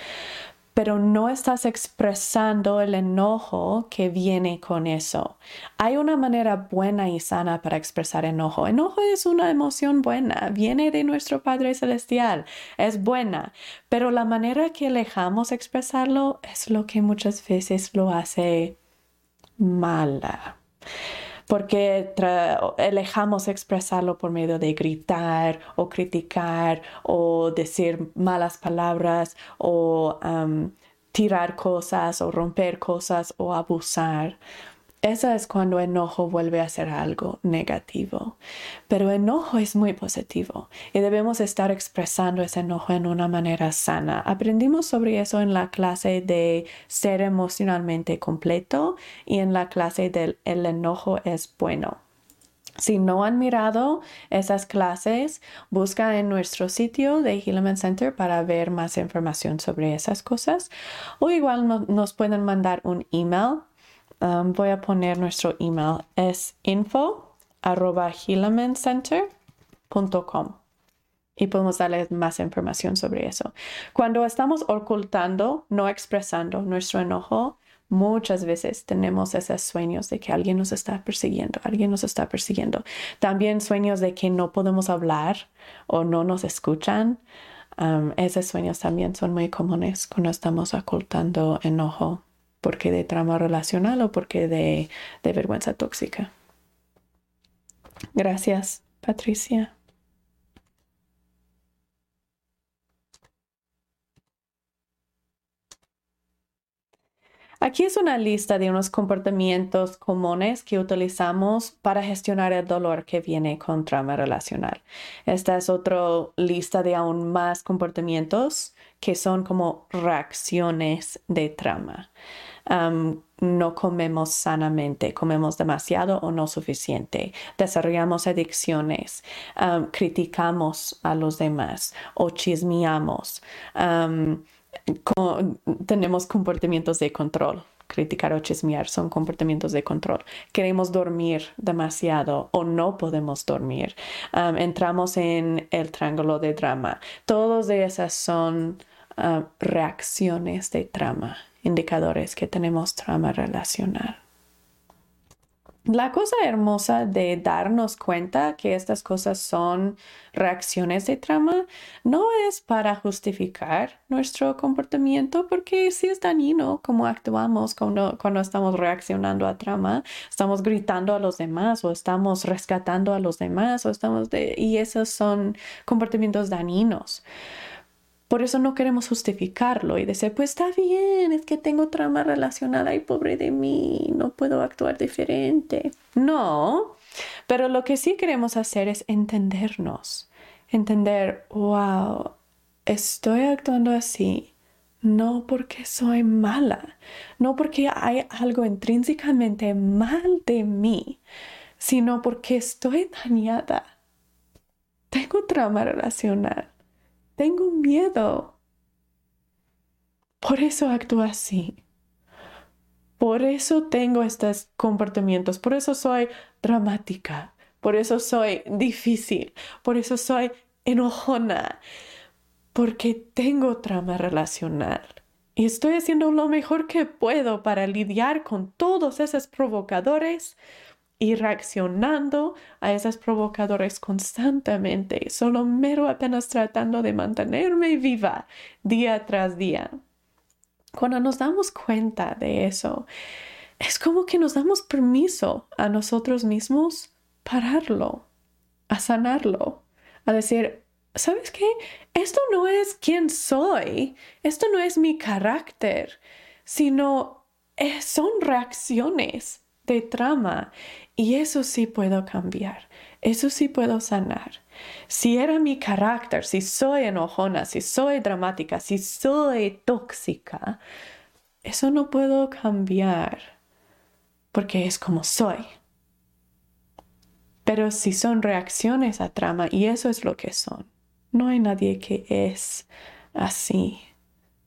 pero no estás expresando el enojo que viene con eso. Hay una manera buena y sana para expresar enojo. Enojo es una emoción buena, viene de nuestro Padre Celestial, es buena, pero la manera que dejamos expresarlo es lo que muchas veces lo hace mala porque elejamos expresarlo por medio de gritar o criticar o decir malas palabras o tirar cosas o romper cosas o abusar. Esa es cuando enojo vuelve a ser algo negativo. Pero enojo es muy positivo y debemos estar expresando ese enojo en una manera sana. Aprendimos sobre eso en la clase de ser emocionalmente completo y en la clase del el enojo es bueno. Si no han mirado esas clases, busca en nuestro sitio de Hillman Center para ver más información sobre esas cosas. O igual nos pueden mandar un email Um, voy a poner nuestro email. Es info y podemos darles más información sobre eso. Cuando estamos ocultando, no expresando nuestro enojo, muchas veces tenemos esos sueños de que alguien nos está persiguiendo, alguien nos está persiguiendo. También sueños de que no podemos hablar o no nos escuchan. Um, esos sueños también son muy comunes cuando estamos ocultando enojo porque de trama relacional o porque de, de vergüenza tóxica. Gracias, Patricia. Aquí es una lista de unos comportamientos comunes que utilizamos para gestionar el dolor que viene con trauma relacional. Esta es otra lista de aún más comportamientos que son como reacciones de trauma no comemos sanamente, comemos demasiado o no suficiente, desarrollamos adicciones, criticamos a los demás o chismeamos, tenemos comportamientos de control. Criticar o chismear son comportamientos de control. Queremos dormir demasiado o no podemos dormir. entramos en el triángulo de drama. Todas esas son reacciones de trama indicadores que tenemos trauma relacional. La cosa hermosa de darnos cuenta que estas cosas son reacciones de trauma no es para justificar nuestro comportamiento, porque si es dañino como actuamos cuando, cuando estamos reaccionando a trauma, estamos gritando a los demás o estamos rescatando a los demás o estamos de, y esos son comportamientos dañinos. Por eso no queremos justificarlo y decir, pues está bien, es que tengo trauma relacional, ay, pobre de mí, no puedo actuar diferente. No, pero lo que sí queremos hacer es entendernos, entender, wow, estoy actuando así, no porque soy mala, no porque hay algo intrínsecamente mal de mí, sino porque estoy dañada. Tengo trauma relacional tengo miedo. Por eso actúo así. Por eso tengo estos comportamientos. Por eso soy dramática. Por eso soy difícil. Por eso soy enojona. Porque tengo trama relacional. Y estoy haciendo lo mejor que puedo para lidiar con todos esos provocadores y reaccionando a esos provocadores constantemente, solo mero apenas tratando de mantenerme viva día tras día. Cuando nos damos cuenta de eso, es como que nos damos permiso a nosotros mismos pararlo, a sanarlo, a decir, ¿sabes qué? Esto no es quién soy, esto no es mi carácter, sino son reacciones de trama y eso sí puedo cambiar, eso sí puedo sanar. Si era mi carácter, si soy enojona, si soy dramática, si soy tóxica, eso no puedo cambiar porque es como soy. Pero si son reacciones a trama, y eso es lo que son, no hay nadie que es así.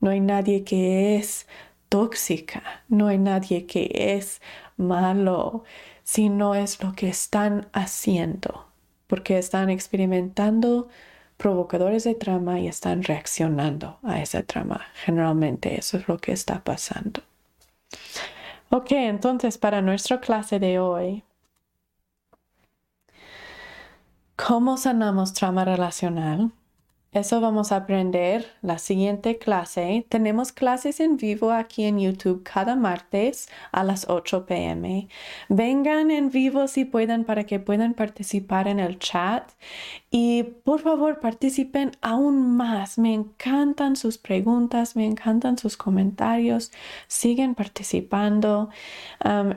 No hay nadie que es tóxica. No hay nadie que es malo sino es lo que están haciendo, porque están experimentando provocadores de trama y están reaccionando a esa trama. Generalmente eso es lo que está pasando. Ok, entonces para nuestra clase de hoy, ¿cómo sanamos trama relacional? Eso vamos a aprender la siguiente clase. Tenemos clases en vivo aquí en YouTube cada martes a las 8 pm. Vengan en vivo si pueden para que puedan participar en el chat y por favor participen aún más. Me encantan sus preguntas, me encantan sus comentarios. Siguen participando.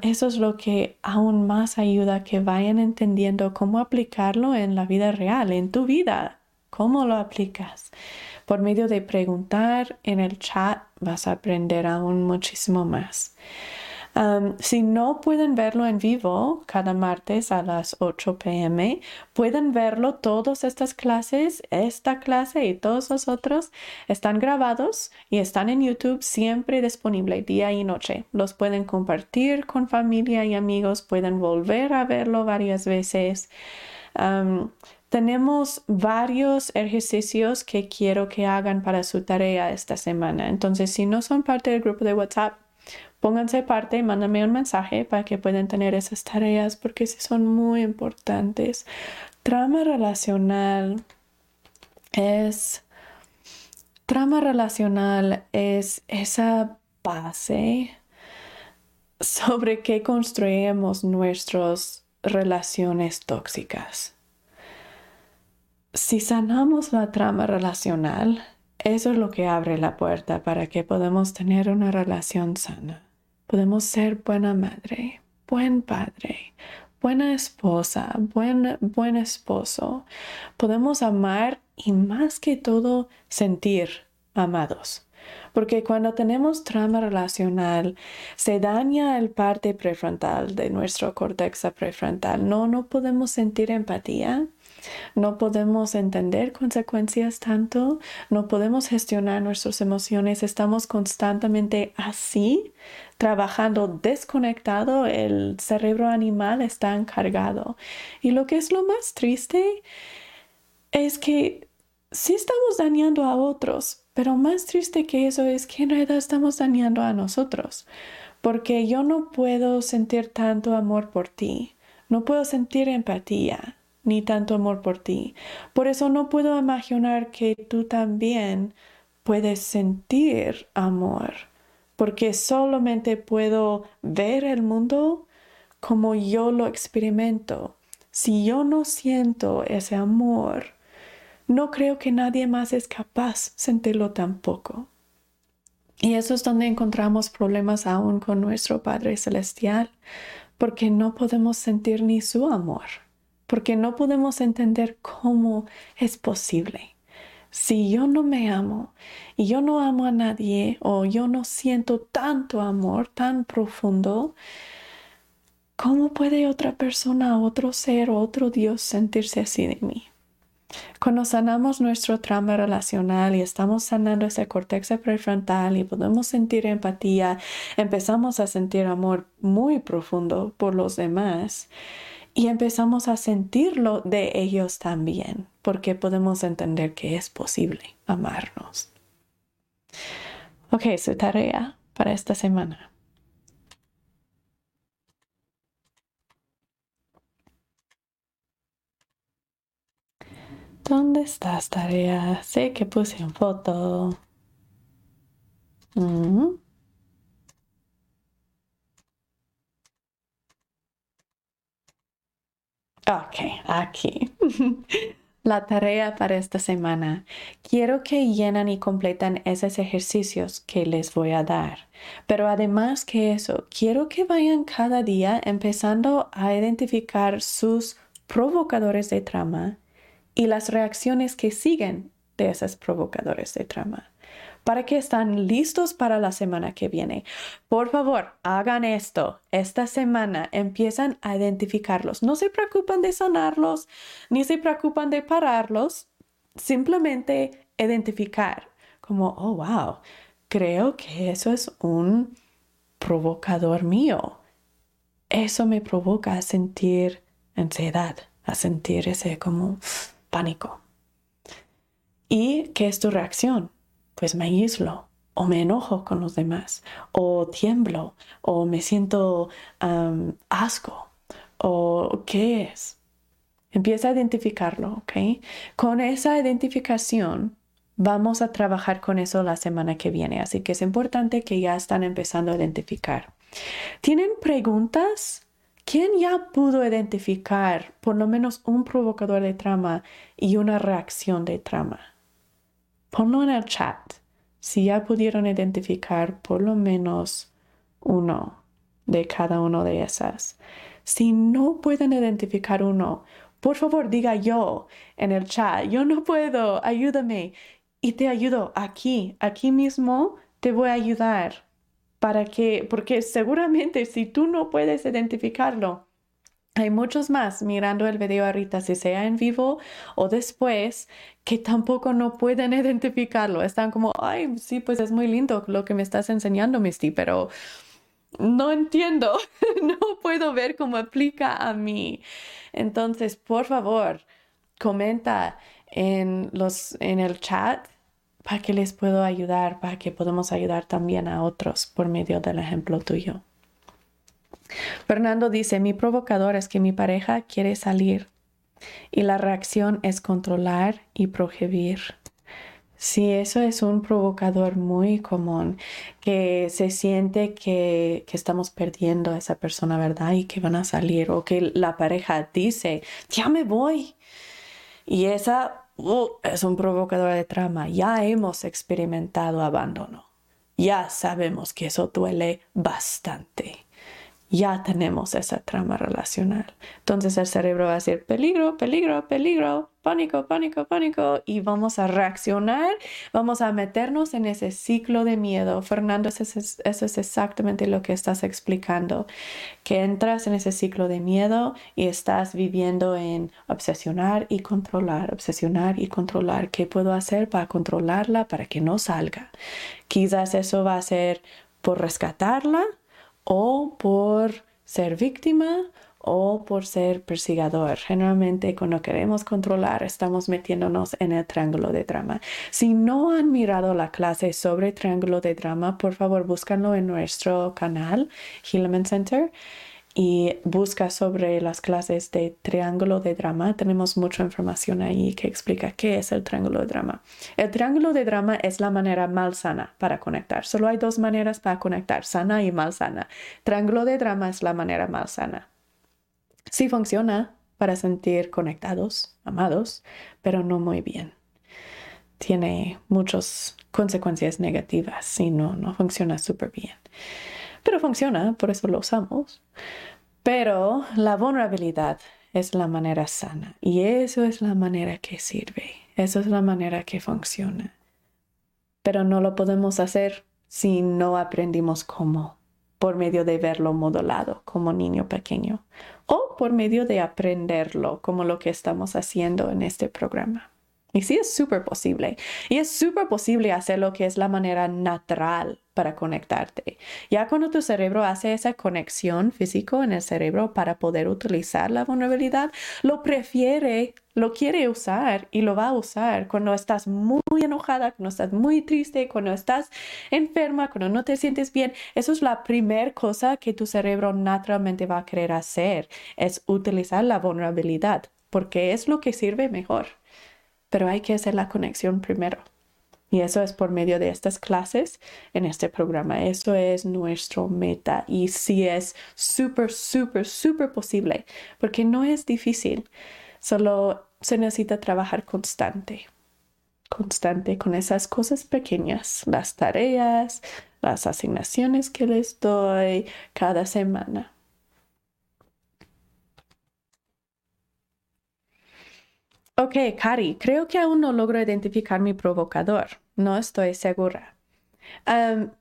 eso es lo que aún más ayuda que vayan entendiendo cómo aplicarlo en la vida real, en tu vida ¿Cómo lo aplicas? Por medio de preguntar en el chat vas a aprender aún muchísimo más. si no pueden verlo en vivo cada martes a las 8 pm, pueden verlo todas estas clases, esta clase y todos los otros están grabados y están en YouTube siempre disponible día y noche. Los pueden compartir con familia y amigos, pueden volver a verlo varias veces. Tenemos varios ejercicios que quiero que hagan para su tarea esta semana. Entonces, si no son parte del grupo de WhatsApp, pónganse parte, mándame un mensaje para que puedan tener esas tareas porque sí son muy importantes. Trama relacional es trama relacional es esa base sobre que construimos nuestras relaciones tóxicas. Si sanamos la trama relacional, eso es lo que abre la puerta para que podamos tener una relación sana. Podemos ser buena madre, buen padre, buena esposa, buen, buen esposo. Podemos amar y más que todo sentir amados. Porque cuando tenemos trama relacional, se daña el parte prefrontal de nuestro córtex prefrontal. No, no podemos sentir empatía no podemos entender consecuencias tanto, no podemos gestionar nuestras emociones, estamos constantemente así, trabajando desconectado, el cerebro animal está encargado. Y lo que es lo más triste es que sí estamos dañando a otros, pero más triste que eso es que en realidad estamos dañando a nosotros, porque yo no puedo sentir tanto amor por ti, no puedo sentir empatía, ni tanto amor por ti. Por eso no puedo imaginar que tú también puedes sentir amor, porque solamente puedo ver el mundo como yo lo experimento. Si yo no siento ese amor, no creo que nadie más es capaz de sentirlo tampoco. Y eso es donde encontramos problemas aún con nuestro Padre Celestial, porque no podemos sentir ni su amor porque no podemos entender cómo es posible. Si yo no me amo y yo no amo a nadie o yo no siento tanto amor tan profundo, ¿cómo puede otra persona, otro ser, otro Dios sentirse así de mí? Cuando sanamos nuestro trauma relacional y estamos sanando ese cortex prefrontal y podemos sentir empatía, empezamos a sentir amor muy profundo por los demás y empezamos a sentirlo de ellos también, porque podemos entender que es posible amarnos. Ok, su tarea para esta semana. ¿Dónde estás, tarea? Sé que puse en foto. Mm. Ok, aquí. La tarea para esta semana. Quiero que llenan y completan esos ejercicios que les voy a dar. Pero además que eso, quiero que vayan cada día empezando a identificar sus provocadores de trama y las reacciones que siguen de esos provocadores de trama para que están listos para la semana que viene. Por favor, hagan esto. Esta semana empiezan a identificarlos. No se preocupan de sanarlos, ni se preocupan de pararlos. Simplemente identificar como, oh, wow, creo que eso es un provocador mío. Eso me provoca a sentir ansiedad, a sentir ese como pánico. ¿Y qué es tu reacción? Pues me aíslo, o me enojo con los demás, o tiemblo, o me siento asco, o qué es. Empieza a identificarlo, ¿ok? Con esa identificación vamos a trabajar con eso la semana que viene, así que es importante que ya están empezando a identificar. ¿Tienen preguntas? ¿Quién ya pudo identificar por lo menos un provocador de trama y una reacción de trama? Ponlo en el chat. Si ya pudieron identificar por lo menos uno de cada una de esas. Si no pueden identificar uno, por favor diga yo en el chat, yo no puedo, ayúdame. Y te ayudo aquí, aquí mismo te voy a ayudar. Para que, porque seguramente si tú no puedes identificarlo, hay muchos más mirando el video ahorita, si sea en vivo o después, que tampoco no pueden identificarlo. Están como, ay, sí, pues es muy lindo lo que me estás enseñando, Misty, pero no entiendo, no puedo ver cómo aplica a mí. Entonces, por favor, comenta en, los, en el chat para que les puedo ayudar, para que podamos ayudar también a otros por medio del ejemplo tuyo. Fernando dice, mi provocador es que mi pareja quiere salir y la reacción es controlar y prohibir. Sí, eso es un provocador muy común, que se siente que, que, estamos perdiendo a esa persona, ¿verdad? Y que van a salir, o que la pareja dice, ya me voy. Y esa uh, es un provocador de trama. Ya hemos experimentado abandono. Ya sabemos que eso duele bastante ya tenemos esa trama relacional. Entonces el cerebro va a decir peligro, peligro, peligro, pánico, pánico, pánico y vamos a reaccionar, vamos a meternos en ese ciclo de miedo. Fernando, eso es, eso es exactamente lo que estás explicando, que entras en ese ciclo de miedo y estás viviendo en obsesionar y controlar, obsesionar y controlar. ¿Qué puedo hacer para controlarla para que no salga? Quizás eso va a ser por rescatarla o por ser víctima o por ser persigador. Generalmente cuando queremos controlar estamos metiéndonos en el triángulo de drama. Si no han mirado la clase sobre triángulo de drama, por favor búscanlo en nuestro canal Hillman Center y busca sobre las clases de triángulo de drama. Tenemos mucha información ahí que explica qué es el triángulo de drama. El triángulo de drama es la manera malsana para conectar. Solo hay dos maneras para conectar, sana y malsana. Triángulo de drama es la manera malsana. Sí funciona para sentir conectados, amados, pero no muy bien. Tiene muchas consecuencias negativas y no, no funciona súper bien pero funciona, por eso lo usamos. Pero la vulnerabilidad es la manera sana y eso es la manera que sirve, eso es la manera que funciona. Pero no lo podemos hacer si no aprendimos cómo, por medio de verlo modulado como niño pequeño o por medio de aprenderlo como lo que estamos haciendo en este programa. Y sí es súper posible. Y es súper posible hacer lo que es la manera natural para conectarte. Ya cuando tu cerebro hace esa conexión físico en el cerebro para poder utilizar la vulnerabilidad, lo prefiere, lo quiere usar y lo va a usar cuando estás muy enojada, cuando estás muy triste, cuando estás enferma, cuando no te sientes bien. Eso es la primera cosa que tu cerebro naturalmente va a querer hacer, es utilizar la vulnerabilidad, porque es lo que sirve mejor pero hay que hacer la conexión primero. Y eso es por medio de estas clases en este programa. Eso es nuestro meta. Y sí es súper, súper, súper posible, porque no es difícil. Solo se necesita trabajar constante. Constante con esas cosas pequeñas, las tareas, las asignaciones que les doy cada semana. Ok, Cari, creo que aún no logro identificar mi provocador. No estoy segura.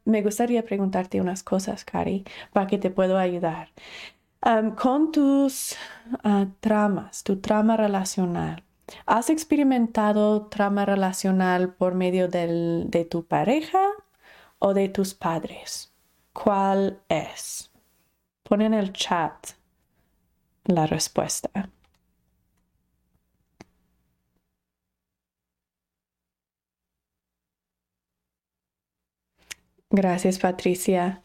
me gustaría preguntarte unas cosas, Cari, para que te puedo ayudar. con tus ah, tramas, tu trama relacional, ¿has experimentado trama relacional por medio de tu pareja o de tus padres? ¿Cuál es? Pon en el chat la respuesta. Gracias, Patricia.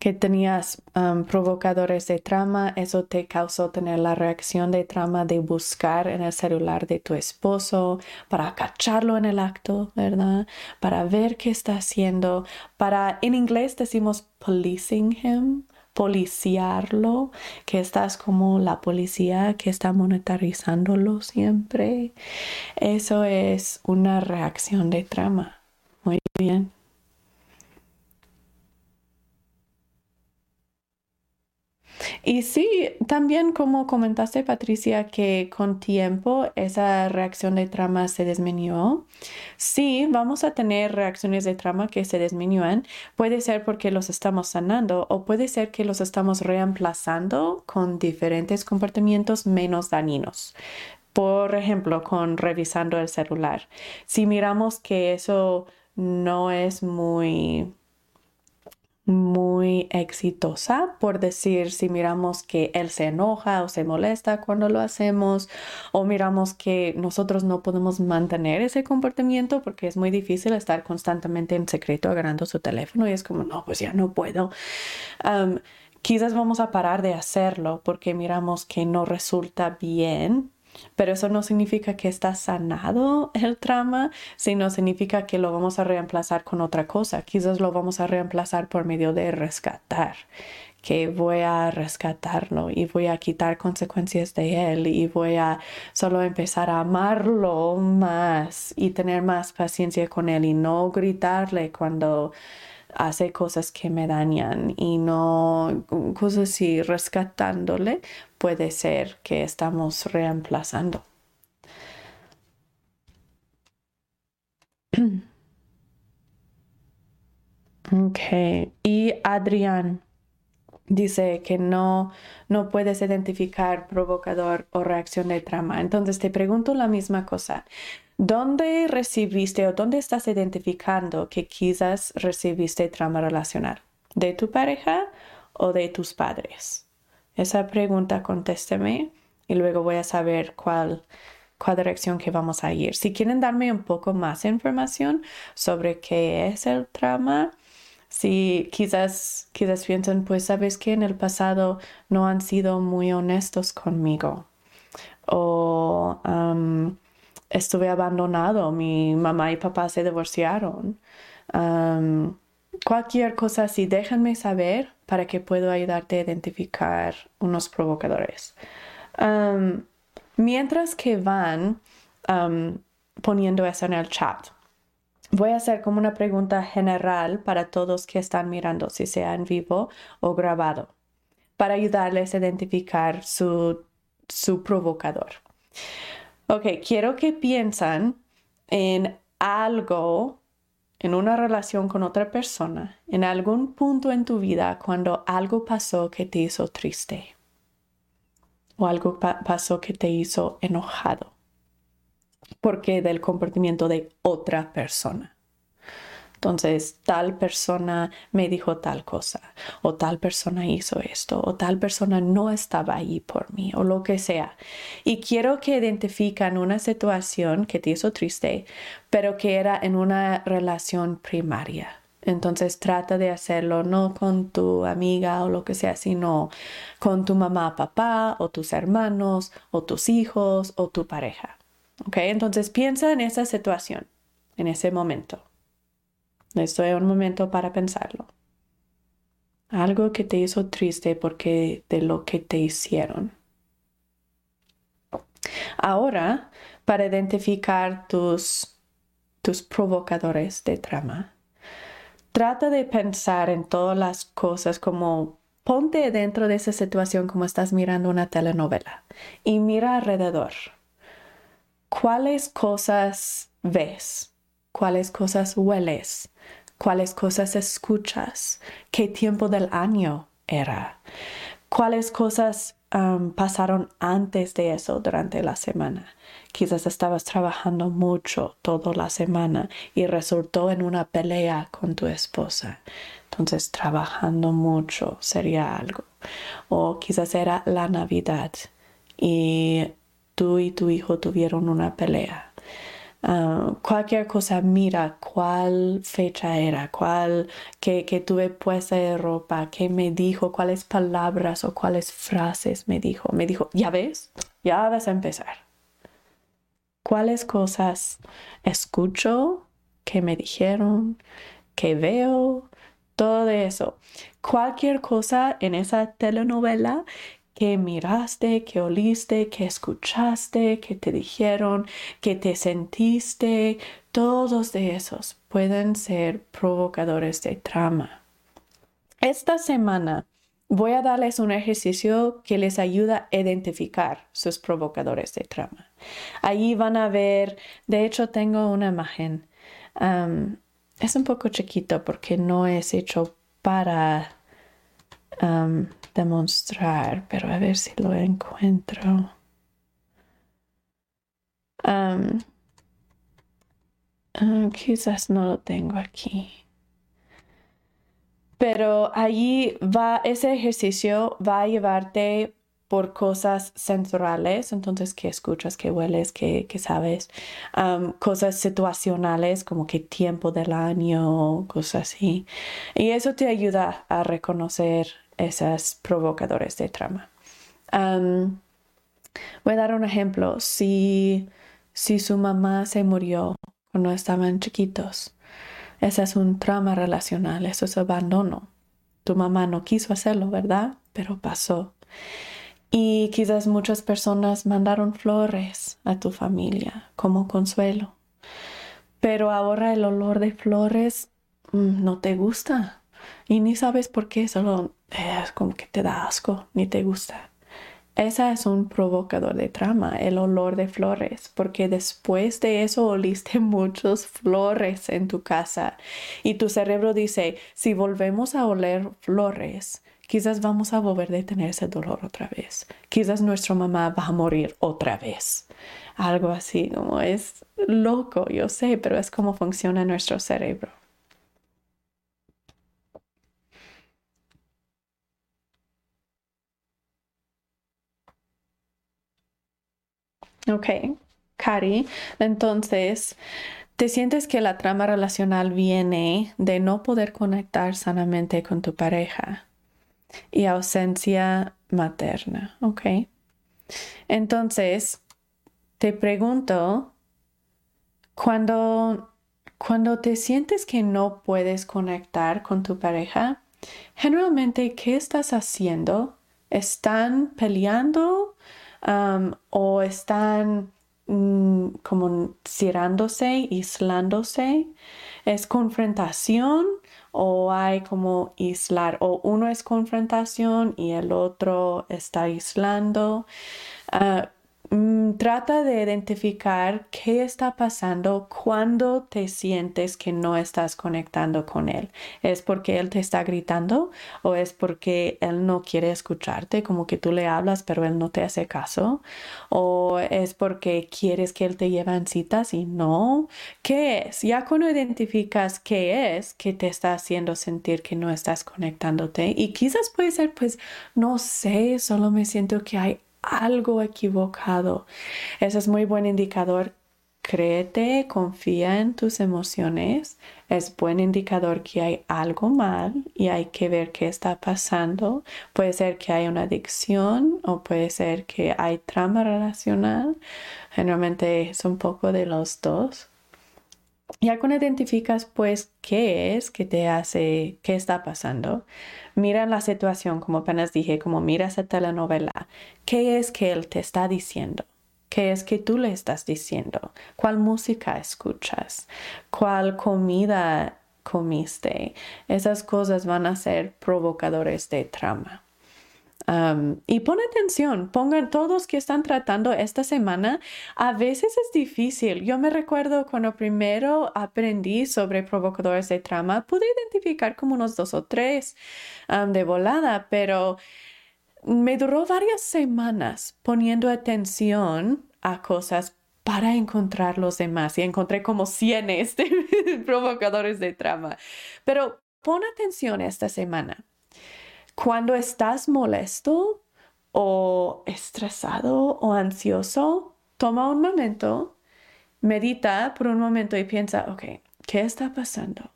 Que tenías um, provocadores de trama, eso te causó tener la reacción de trama de buscar en el celular de tu esposo para cacharlo en el acto, ¿verdad? Para ver qué está haciendo, para, en inglés decimos policing him, policiarlo, que estás como la policía que está monetarizándolo siempre. Eso es una reacción de trama. Muy bien. Y sí, también como comentaste Patricia, que con tiempo esa reacción de trama se disminuyó. Sí, vamos a tener reacciones de trama que se disminuyen. Puede ser porque los estamos sanando o puede ser que los estamos reemplazando con diferentes comportamientos menos dañinos. Por ejemplo, con revisando el celular. Si miramos que eso no es muy muy exitosa, por decir, si miramos que él se enoja o se molesta cuando lo hacemos, o miramos que nosotros no podemos mantener ese comportamiento porque es muy difícil estar constantemente en secreto agarrando su teléfono y es como, no, pues ya no puedo. quizás vamos a parar de hacerlo porque miramos que no resulta bien pero eso no significa que está sanado el trauma, sino significa que lo vamos a reemplazar con otra cosa. Quizás lo vamos a reemplazar por medio de rescatar, que voy a rescatarlo y voy a quitar consecuencias de él y voy a solo empezar a amarlo más y tener más paciencia con él y no gritarle cuando hace cosas que me dañan y no cosas así rescatándole puede ser que estamos reemplazando. Ok, y Adrián dice que no, no puedes identificar provocador o reacción de trama. Entonces te pregunto la misma cosa. ¿Dónde recibiste o dónde estás identificando que quizás recibiste trama relacional? ¿De tu pareja o de tus padres? Esa pregunta contésteme y luego voy a saber cuál, cuál dirección que vamos a ir. Si quieren darme un poco más información sobre qué es el trauma, si quizás, quizás piensan, pues sabes que en el pasado no han sido muy honestos conmigo o estuve abandonado, mi mamá y papá se divorciaron. cualquier cosa así, déjenme saber para que pueda ayudarte a identificar unos provocadores. mientras que van poniendo eso en el chat, voy a hacer como una pregunta general para todos que están mirando, si sea en vivo o grabado, para ayudarles a identificar su, su provocador. Ok, quiero que piensen en algo, en una relación con otra persona, en algún punto en tu vida cuando algo pasó que te hizo triste o algo pasó que te hizo enojado porque del comportamiento de otra persona. Entonces, tal persona me dijo tal cosa, o tal persona hizo esto, o tal persona no estaba ahí por mí, o lo que sea. Y quiero que identifiquen una situación que te hizo triste, pero que era en una relación primaria. Entonces trata de hacerlo no con tu amiga o lo que sea, sino con tu mamá, papá, o tus hermanos, o tus hijos, o tu pareja. ¿Ok? Entonces piensa en esa situación, en ese momento. Esto es un momento para pensarlo. Algo que te hizo triste porque de lo que te hicieron. Ahora, para identificar tus, tus provocadores de trama, trata de pensar en todas las cosas como ponte dentro de esa situación como estás mirando una telenovela y mira alrededor. ¿Cuáles cosas ves? ¿Cuáles cosas hueles? cuáles cosas escuchas, qué tiempo del año era, cuáles cosas um, pasaron antes de eso durante la semana. Quizás estabas trabajando mucho toda la semana y resultó en una pelea con tu esposa. Entonces, trabajando mucho sería algo. O quizás era la Navidad y tú y tu hijo tuvieron una pelea. Ah, cualquier cosa, mira cuál fecha era, cuál que, que tuve puesta de ropa, qué me dijo, cuáles palabras o cuáles frases me dijo. Me dijo, ya ves, ya vas a empezar. ¿Cuáles cosas escucho, que me dijeron, que veo, todo eso. Cualquier cosa en esa telenovela que miraste, que oliste, que escuchaste, que te dijeron, que te sentiste, todos de esos pueden ser provocadores de trama. Esta semana voy a darles un ejercicio que les ayuda a identificar sus provocadores de trama. Allí van a ver, de hecho tengo una imagen. es un poco chiquito porque no es hecho para demostrar, pero a ver si lo encuentro. Ah, quizás no lo tengo aquí. Pero allí va, ese ejercicio va a llevarte por cosas sensoriales, entonces que escuchas, que hueles, que, sabes, cosas situacionales como que tiempo del año, cosas así. Y eso te ayuda a reconocer esos provocadores de trama. voy a dar un ejemplo. Si, si su mamá se murió cuando estaban chiquitos, ese es un trama relacional, eso es abandono. Tu mamá no quiso hacerlo, ¿verdad? Pero pasó. Y quizás muchas personas mandaron flores a tu familia como consuelo. Pero ahora el olor de flores mm, no te gusta. Y ni sabes por qué, solo es como que te da asco, ni te gusta. Esa es un provocador de trama, el olor de flores, porque después de eso oliste muchas flores en tu casa y tu cerebro dice, si volvemos a oler flores, quizás vamos a volver a tener ese dolor otra vez. Quizás nuestra mamá va a morir otra vez. Algo así, como es loco, yo sé, pero es como funciona nuestro cerebro. Ok, Cari, entonces, ¿te sientes que la trama relacional viene de no poder conectar sanamente con tu pareja y ausencia materna? Ok. Entonces, te pregunto, cuando, cuando te sientes que no puedes conectar con tu pareja, generalmente, ¿qué estás haciendo? ¿Están peleando? O están mm, como cerrándose, aislándose. Es confrontación o hay como aislar o uno es confrontación y el otro está aislando. Ah, trata de identificar qué está pasando cuando te sientes que no estás conectando con él. ¿Es porque él te está gritando o es porque él no quiere escucharte, como que tú le hablas pero él no te hace caso? ¿O es porque quieres que él te lleve en citas y no? ¿Qué es? Ya cuando identificas qué es que te está haciendo sentir que no estás conectándote y quizás puede ser pues no sé, solo me siento que hay algo equivocado. Ese es muy buen indicador. Créete, confía en tus emociones. Es buen indicador que hay algo mal y hay que ver qué está pasando. Puede ser que hay una adicción o puede ser que hay trama relacional. Generalmente es un poco de los dos. Ya cuando identificas pues qué es que te hace, qué está pasando, mira la situación, como apenas dije, como mira esa telenovela, qué es que él te está diciendo, qué es que tú le estás diciendo, cuál música escuchas, cuál comida comiste. Esas cosas van a ser provocadores de trama y pon atención, pongan todos que están tratando esta semana. A veces es difícil. Yo me recuerdo cuando primero aprendí sobre provocadores de trama, pude identificar como unos dos o tres de volada, pero me duró varias semanas poniendo atención a cosas para encontrar los demás y encontré como cienes de provocadores de trama. Pero pon atención esta semana cuando estás molesto o estresado o ansioso, toma un momento medita por un momento y piensa, ok, ¿qué está pasando?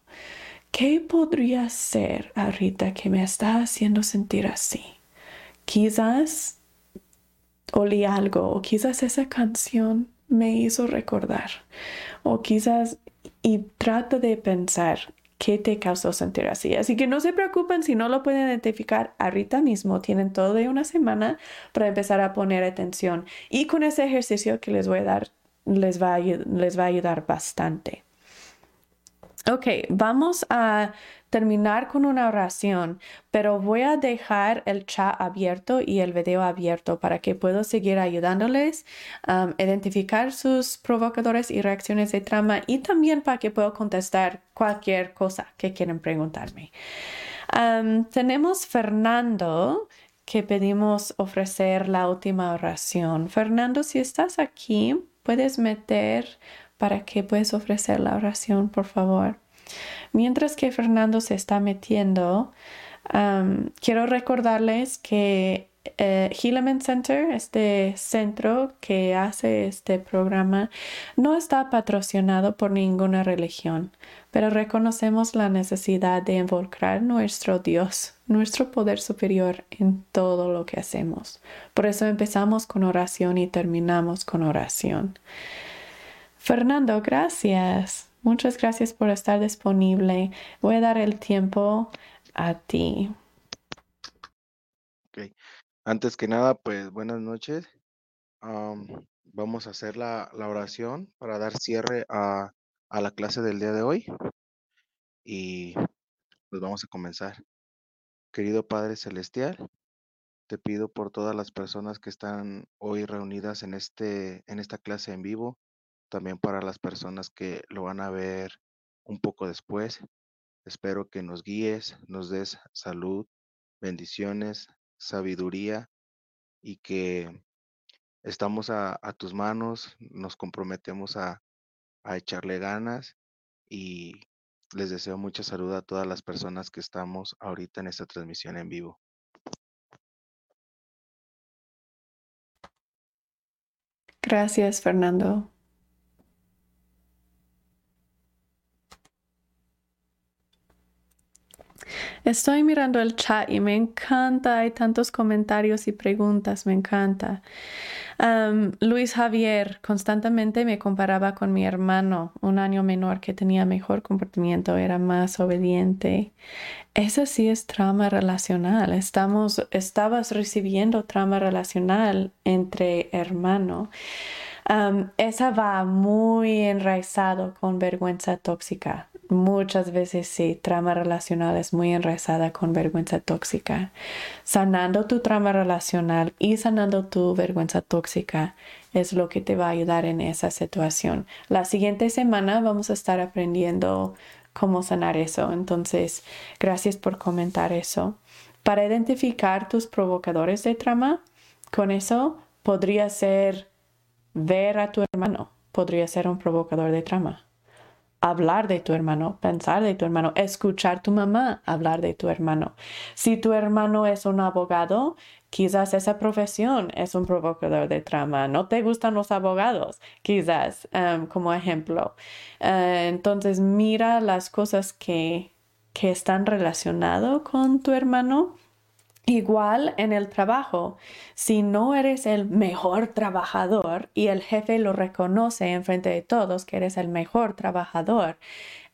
¿Qué podría ser ahorita que me está haciendo sentir así? Quizás olí algo o quizás esa canción me hizo recordar o quizás y trata de pensar qué te causó sentir así. Así que no se preocupen si no lo pueden identificar ahorita mismo. Tienen todo de una semana para empezar a poner atención. Y con ese ejercicio que les voy a dar, les va a, les va a ayudar bastante. Ok, vamos a terminar con una oración, pero voy a dejar el chat abierto y el video abierto para que pueda seguir ayudándoles a um, identificar sus provocadores y reacciones de trama y también para que pueda contestar cualquier cosa que quieran preguntarme. Um, tenemos Fernando que pedimos ofrecer la última oración. Fernando, si estás aquí, puedes meter para que puedes ofrecer la oración, por favor. Mientras que Fernando se está metiendo, quiero recordarles que eh, Center, este centro que hace este programa, no está patrocinado por ninguna religión, pero reconocemos la necesidad de involucrar nuestro Dios, nuestro poder superior en todo lo que hacemos. Por eso empezamos con oración y terminamos con oración. Fernando, gracias. Muchas gracias por estar disponible. Voy a dar el tiempo a ti. Ok. Antes que nada, pues buenas noches. vamos a hacer la, oración para dar cierre a, a la clase del día de hoy. Y pues vamos a comenzar. Querido Padre Celestial, te pido por todas las personas que están hoy reunidas en, este, en esta clase en vivo también para las personas que lo van a ver un poco después. Espero que nos guíes, nos des salud, bendiciones, sabiduría y que estamos a, tus manos, nos comprometemos a, a echarle ganas y les deseo mucha salud a todas las personas que estamos ahorita en esta transmisión en vivo. Gracias, Fernando. Estoy mirando el chat y me encanta, hay tantos comentarios y preguntas, me encanta. Luis Javier constantemente me comparaba con mi hermano, un año menor que tenía mejor comportamiento, era más obediente. Ese sí es trauma relacional. Estamos, estabas recibiendo trauma relacional entre hermano. esa va muy enraizado con vergüenza tóxica. Muchas veces sí, trama relacional es muy enraizada con vergüenza tóxica. Sanando tu trama relacional y sanando tu vergüenza tóxica es lo que te va a ayudar en esa situación. La siguiente semana vamos a estar aprendiendo cómo sanar eso. Entonces, gracias por comentar eso. Para identificar tus provocadores de trama, con eso podría ser ver a tu hermano, podría ser un provocador de trama hablar de tu hermano, pensar de tu hermano, escuchar tu mamá hablar de tu hermano. Si tu hermano es un abogado, quizás esa profesión es un provocador de trama. No te gustan los abogados, quizás, um, como ejemplo. Uh, entonces, mira las cosas que, que están relacionadas con tu hermano Igual en el trabajo, si no eres el mejor trabajador y el jefe lo reconoce en frente de todos que eres el mejor trabajador,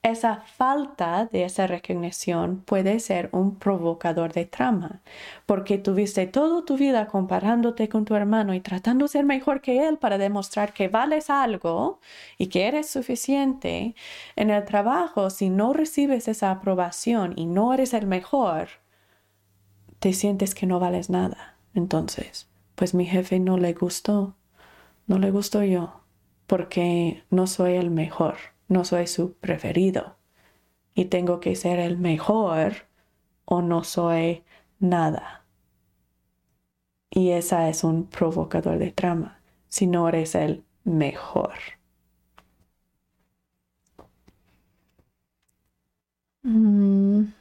esa falta de esa recognición puede ser un provocador de trama, porque tuviste toda tu vida comparándote con tu hermano y tratando de ser mejor que él para demostrar que vales algo y que eres suficiente. En el trabajo, si no recibes esa aprobación y no eres el mejor, te sientes que no vales nada. Entonces, pues mi jefe no le gustó, no le gustó yo, porque no soy el mejor, no soy su preferido. Y tengo que ser el mejor o no soy nada. Y esa es un provocador de trama, si no eres el mejor. Mm.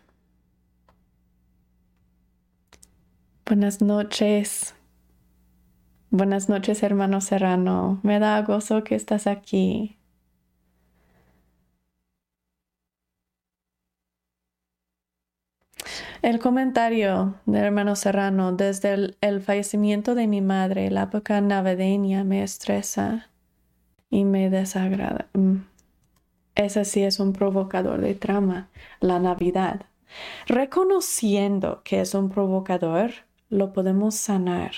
Buenas noches. Buenas noches, hermano Serrano. Me da gozo que estás aquí. El comentario del hermano Serrano desde el, el, fallecimiento de mi madre, la época navideña me estresa y me desagrada. Mm. Ese sí es un provocador de trama, la Navidad. Reconociendo que es un provocador, lo podemos sanar.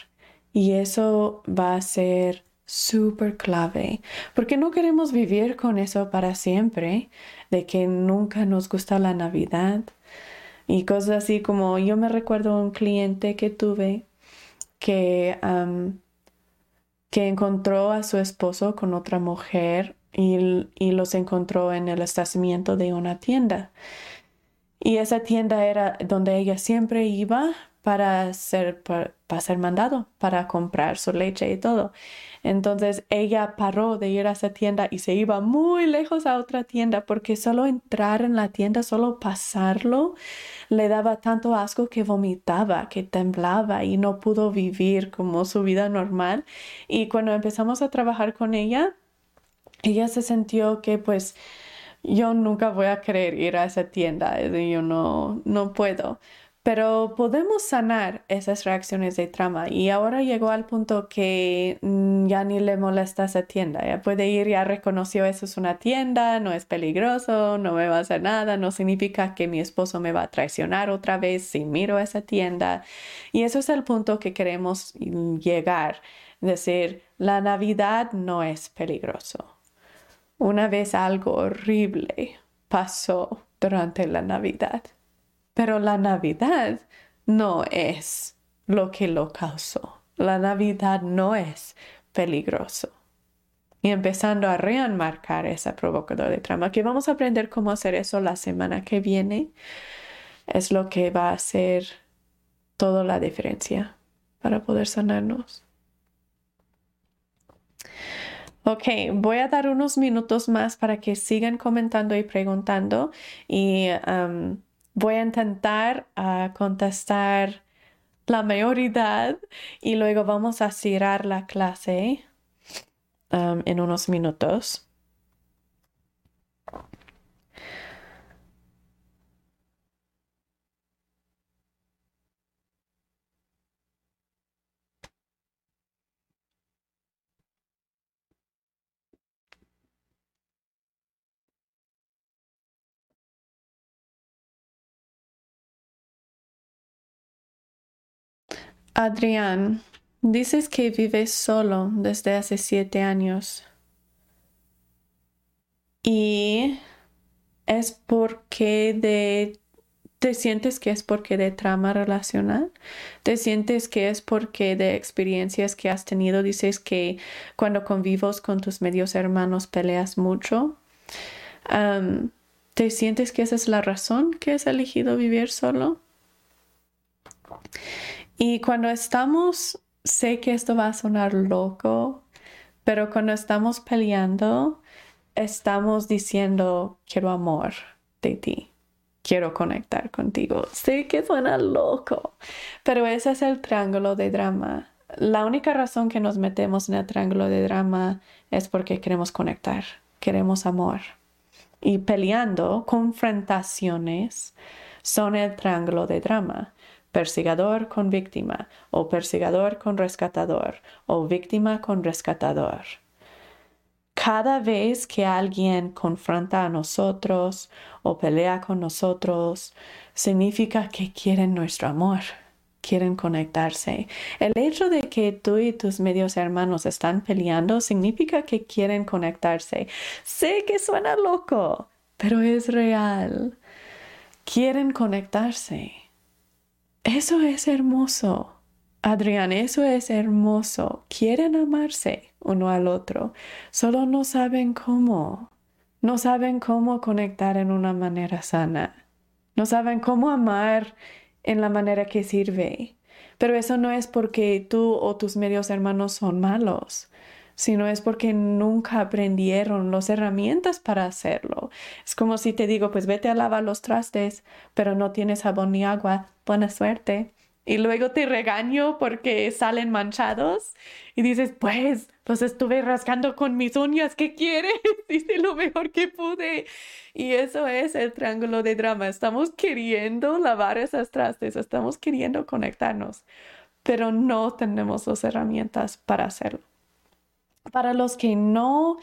Y eso va a ser súper clave, porque no queremos vivir con eso para siempre, de que nunca nos gusta la Navidad. Y cosas así como yo me recuerdo un cliente que tuve que, que encontró a su esposo con otra mujer y, y los encontró en el estacionamiento de una tienda. Y esa tienda era donde ella siempre iba para ser, para, ser mandado, para comprar su leche y todo. Entonces ella paró de ir a esa tienda y se iba muy lejos a otra tienda porque solo entrar en la tienda, solo pasarlo, le daba tanto asco que vomitaba, que temblaba y no pudo vivir como su vida normal. Y cuando empezamos a trabajar con ella, ella se sintió que pues yo nunca voy a querer ir a esa tienda, yo no, no puedo. Pero podemos sanar esas reacciones de trama y ahora llegó al punto que mm, ya ni le molesta esa tienda. Ya puede ir, ya reconoció eso es una tienda, no es peligroso, no me va a hacer nada, no significa que mi esposo me va a traicionar otra vez si miro esa tienda. Y eso es el punto que queremos llegar. Decir, la Navidad no es peligroso. Una vez algo horrible pasó durante la Navidad. Pero la Navidad no es lo que lo causó. La Navidad no es peligroso. Y empezando a remarcar esa provocadora de trama, que vamos a aprender cómo hacer eso la semana que viene, es lo que va a hacer toda la diferencia para poder sanarnos. Ok, voy a dar unos minutos más para que sigan comentando y preguntando y um, Voy a intentar ah, contestar la mayoría y luego vamos a cerrar la clase um, en unos minutos. Adrián, dices que vives solo desde hace siete años. Y es porque de... ¿Te sientes que es porque de trama relacional? ¿Te sientes que es porque de experiencias que has tenido? Dices que cuando convivos con tus medios hermanos peleas mucho. ¿Te sientes que esa es la razón que has elegido vivir solo? Y cuando estamos, sé que esto va a sonar loco, pero cuando estamos peleando, estamos diciendo, quiero amor de ti, quiero conectar contigo. Sé que suena loco, pero ese es el triángulo de drama. La única razón que nos metemos en el triángulo de drama es porque queremos conectar, queremos amor. Y peleando, confrontaciones son el triángulo de drama persigador con víctima, o persigador con rescatador, o víctima con rescatador. Cada vez que alguien confronta a nosotros o pelea con nosotros, significa que quieren nuestro amor, quieren conectarse. El hecho de que tú y tus medios hermanos están peleando significa que quieren conectarse. Sé que suena loco, pero es real. Quieren conectarse. Eso es hermoso. Adrián, eso es hermoso. Quieren amarse uno al otro, solo no saben cómo. No saben cómo conectar en una manera sana. No saben cómo amar en la manera que sirve. Pero eso no es porque tú o tus medios hermanos son malos, sino es porque nunca aprendieron las herramientas para hacerlo. Es como si te digo, pues vete a lavar los trastes, pero no tienes jabón ni agua, buena suerte. Y luego te regaño porque salen manchados y dices, pues los estuve rascando con mis uñas, ¿qué quieres? Hice lo mejor que pude. Y eso es el triángulo de drama. Estamos queriendo lavar esas trastes, estamos queriendo conectarnos, pero no tenemos las herramientas para hacerlo. Para los que no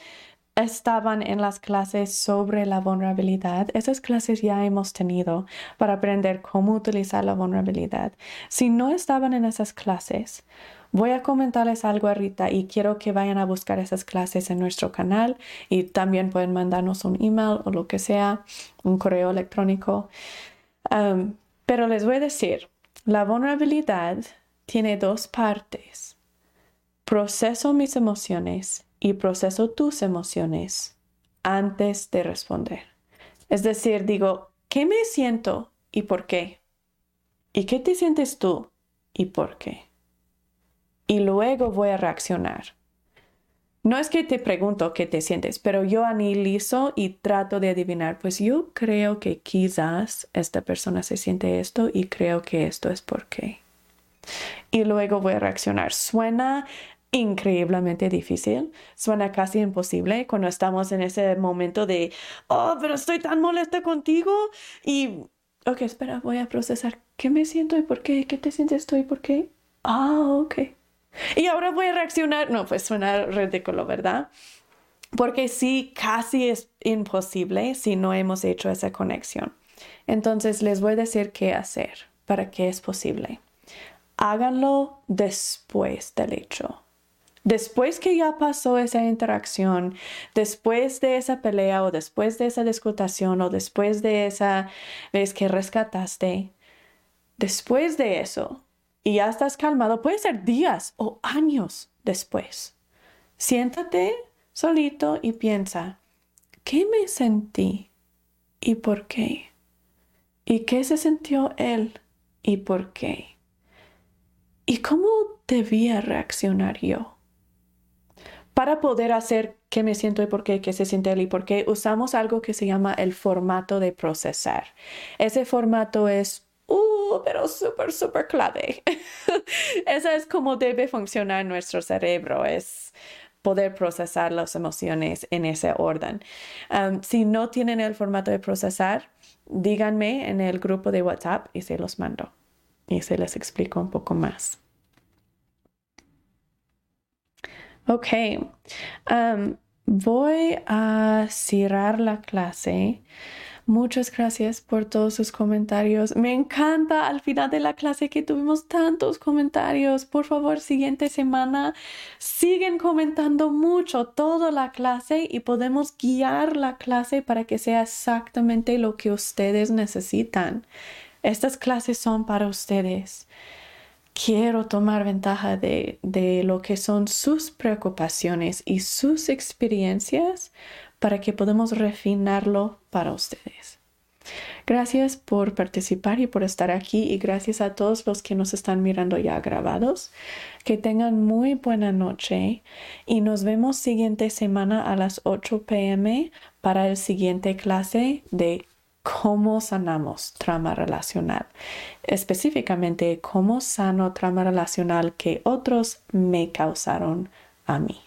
estaban en las clases sobre la vulnerabilidad. Esas clases ya hemos tenido para aprender cómo utilizar la vulnerabilidad. Si no estaban en esas clases, voy a comentarles algo ahorita y quiero que vayan a buscar esas clases en nuestro canal y también pueden mandarnos un email o lo que sea, un correo electrónico. Pero les voy a decir, la vulnerabilidad tiene dos partes. Proceso mis emociones y proceso tus emociones antes de responder. Es decir, digo, ¿qué me siento y por qué? ¿Y qué te sientes tú y por qué? Y luego voy a reaccionar. No es que te pregunto qué te sientes, pero yo analizo y trato de adivinar, pues yo creo que quizás esta persona se siente esto y creo que esto es por qué. Y luego voy a reaccionar. Suena increíblemente difícil. Suena casi imposible cuando estamos en ese momento de, oh, pero estoy tan molesta contigo y, ok, espera, voy a procesar qué me siento y por qué, qué te sientes tú y por qué. Ah, ok. Y ahora voy a reaccionar. No, pues suena ridículo, ¿verdad? Porque sí, casi es imposible si no hemos hecho esa conexión. Entonces les voy a decir qué hacer para que es posible. Háganlo después del hecho. Después que ya pasó esa interacción, después de esa pelea o después de esa discutación o después de esa vez que rescataste, después de eso, y ya estás calmado, puede ser días o años después. Siéntate solito y piensa, ¿qué me sentí y por qué? ¿Y qué se sintió él y por qué? ¿Y cómo debía reaccionar yo? Para poder hacer qué me siento y por qué, qué se siente él y por qué, usamos algo que se llama el formato de procesar. Ese formato es, uh, pero súper, súper clave. Esa es como debe funcionar nuestro cerebro, es poder procesar las emociones en ese orden. Si no tienen el formato de procesar, díganme en el grupo de WhatsApp y se los mando y se les explico un poco más. Ok, um, voy a cerrar la clase. Muchas gracias por todos sus comentarios. Me encanta al final de la clase que tuvimos tantos comentarios. Por favor, siguiente semana siguen comentando mucho toda la clase y podemos guiar la clase para que sea exactamente lo que ustedes necesitan. Estas clases son para ustedes quiero tomar ventaja de, lo que son sus preocupaciones y sus experiencias para que podamos refinarlo para ustedes. Gracias por participar y por estar aquí y gracias a todos los que nos están mirando ya grabados. Que tengan muy buena noche y nos vemos siguiente semana a las 8 pm para el siguiente clase de cómo sanamos trama relacional, específicamente cómo sano trama relacional que otros me causaron a mí.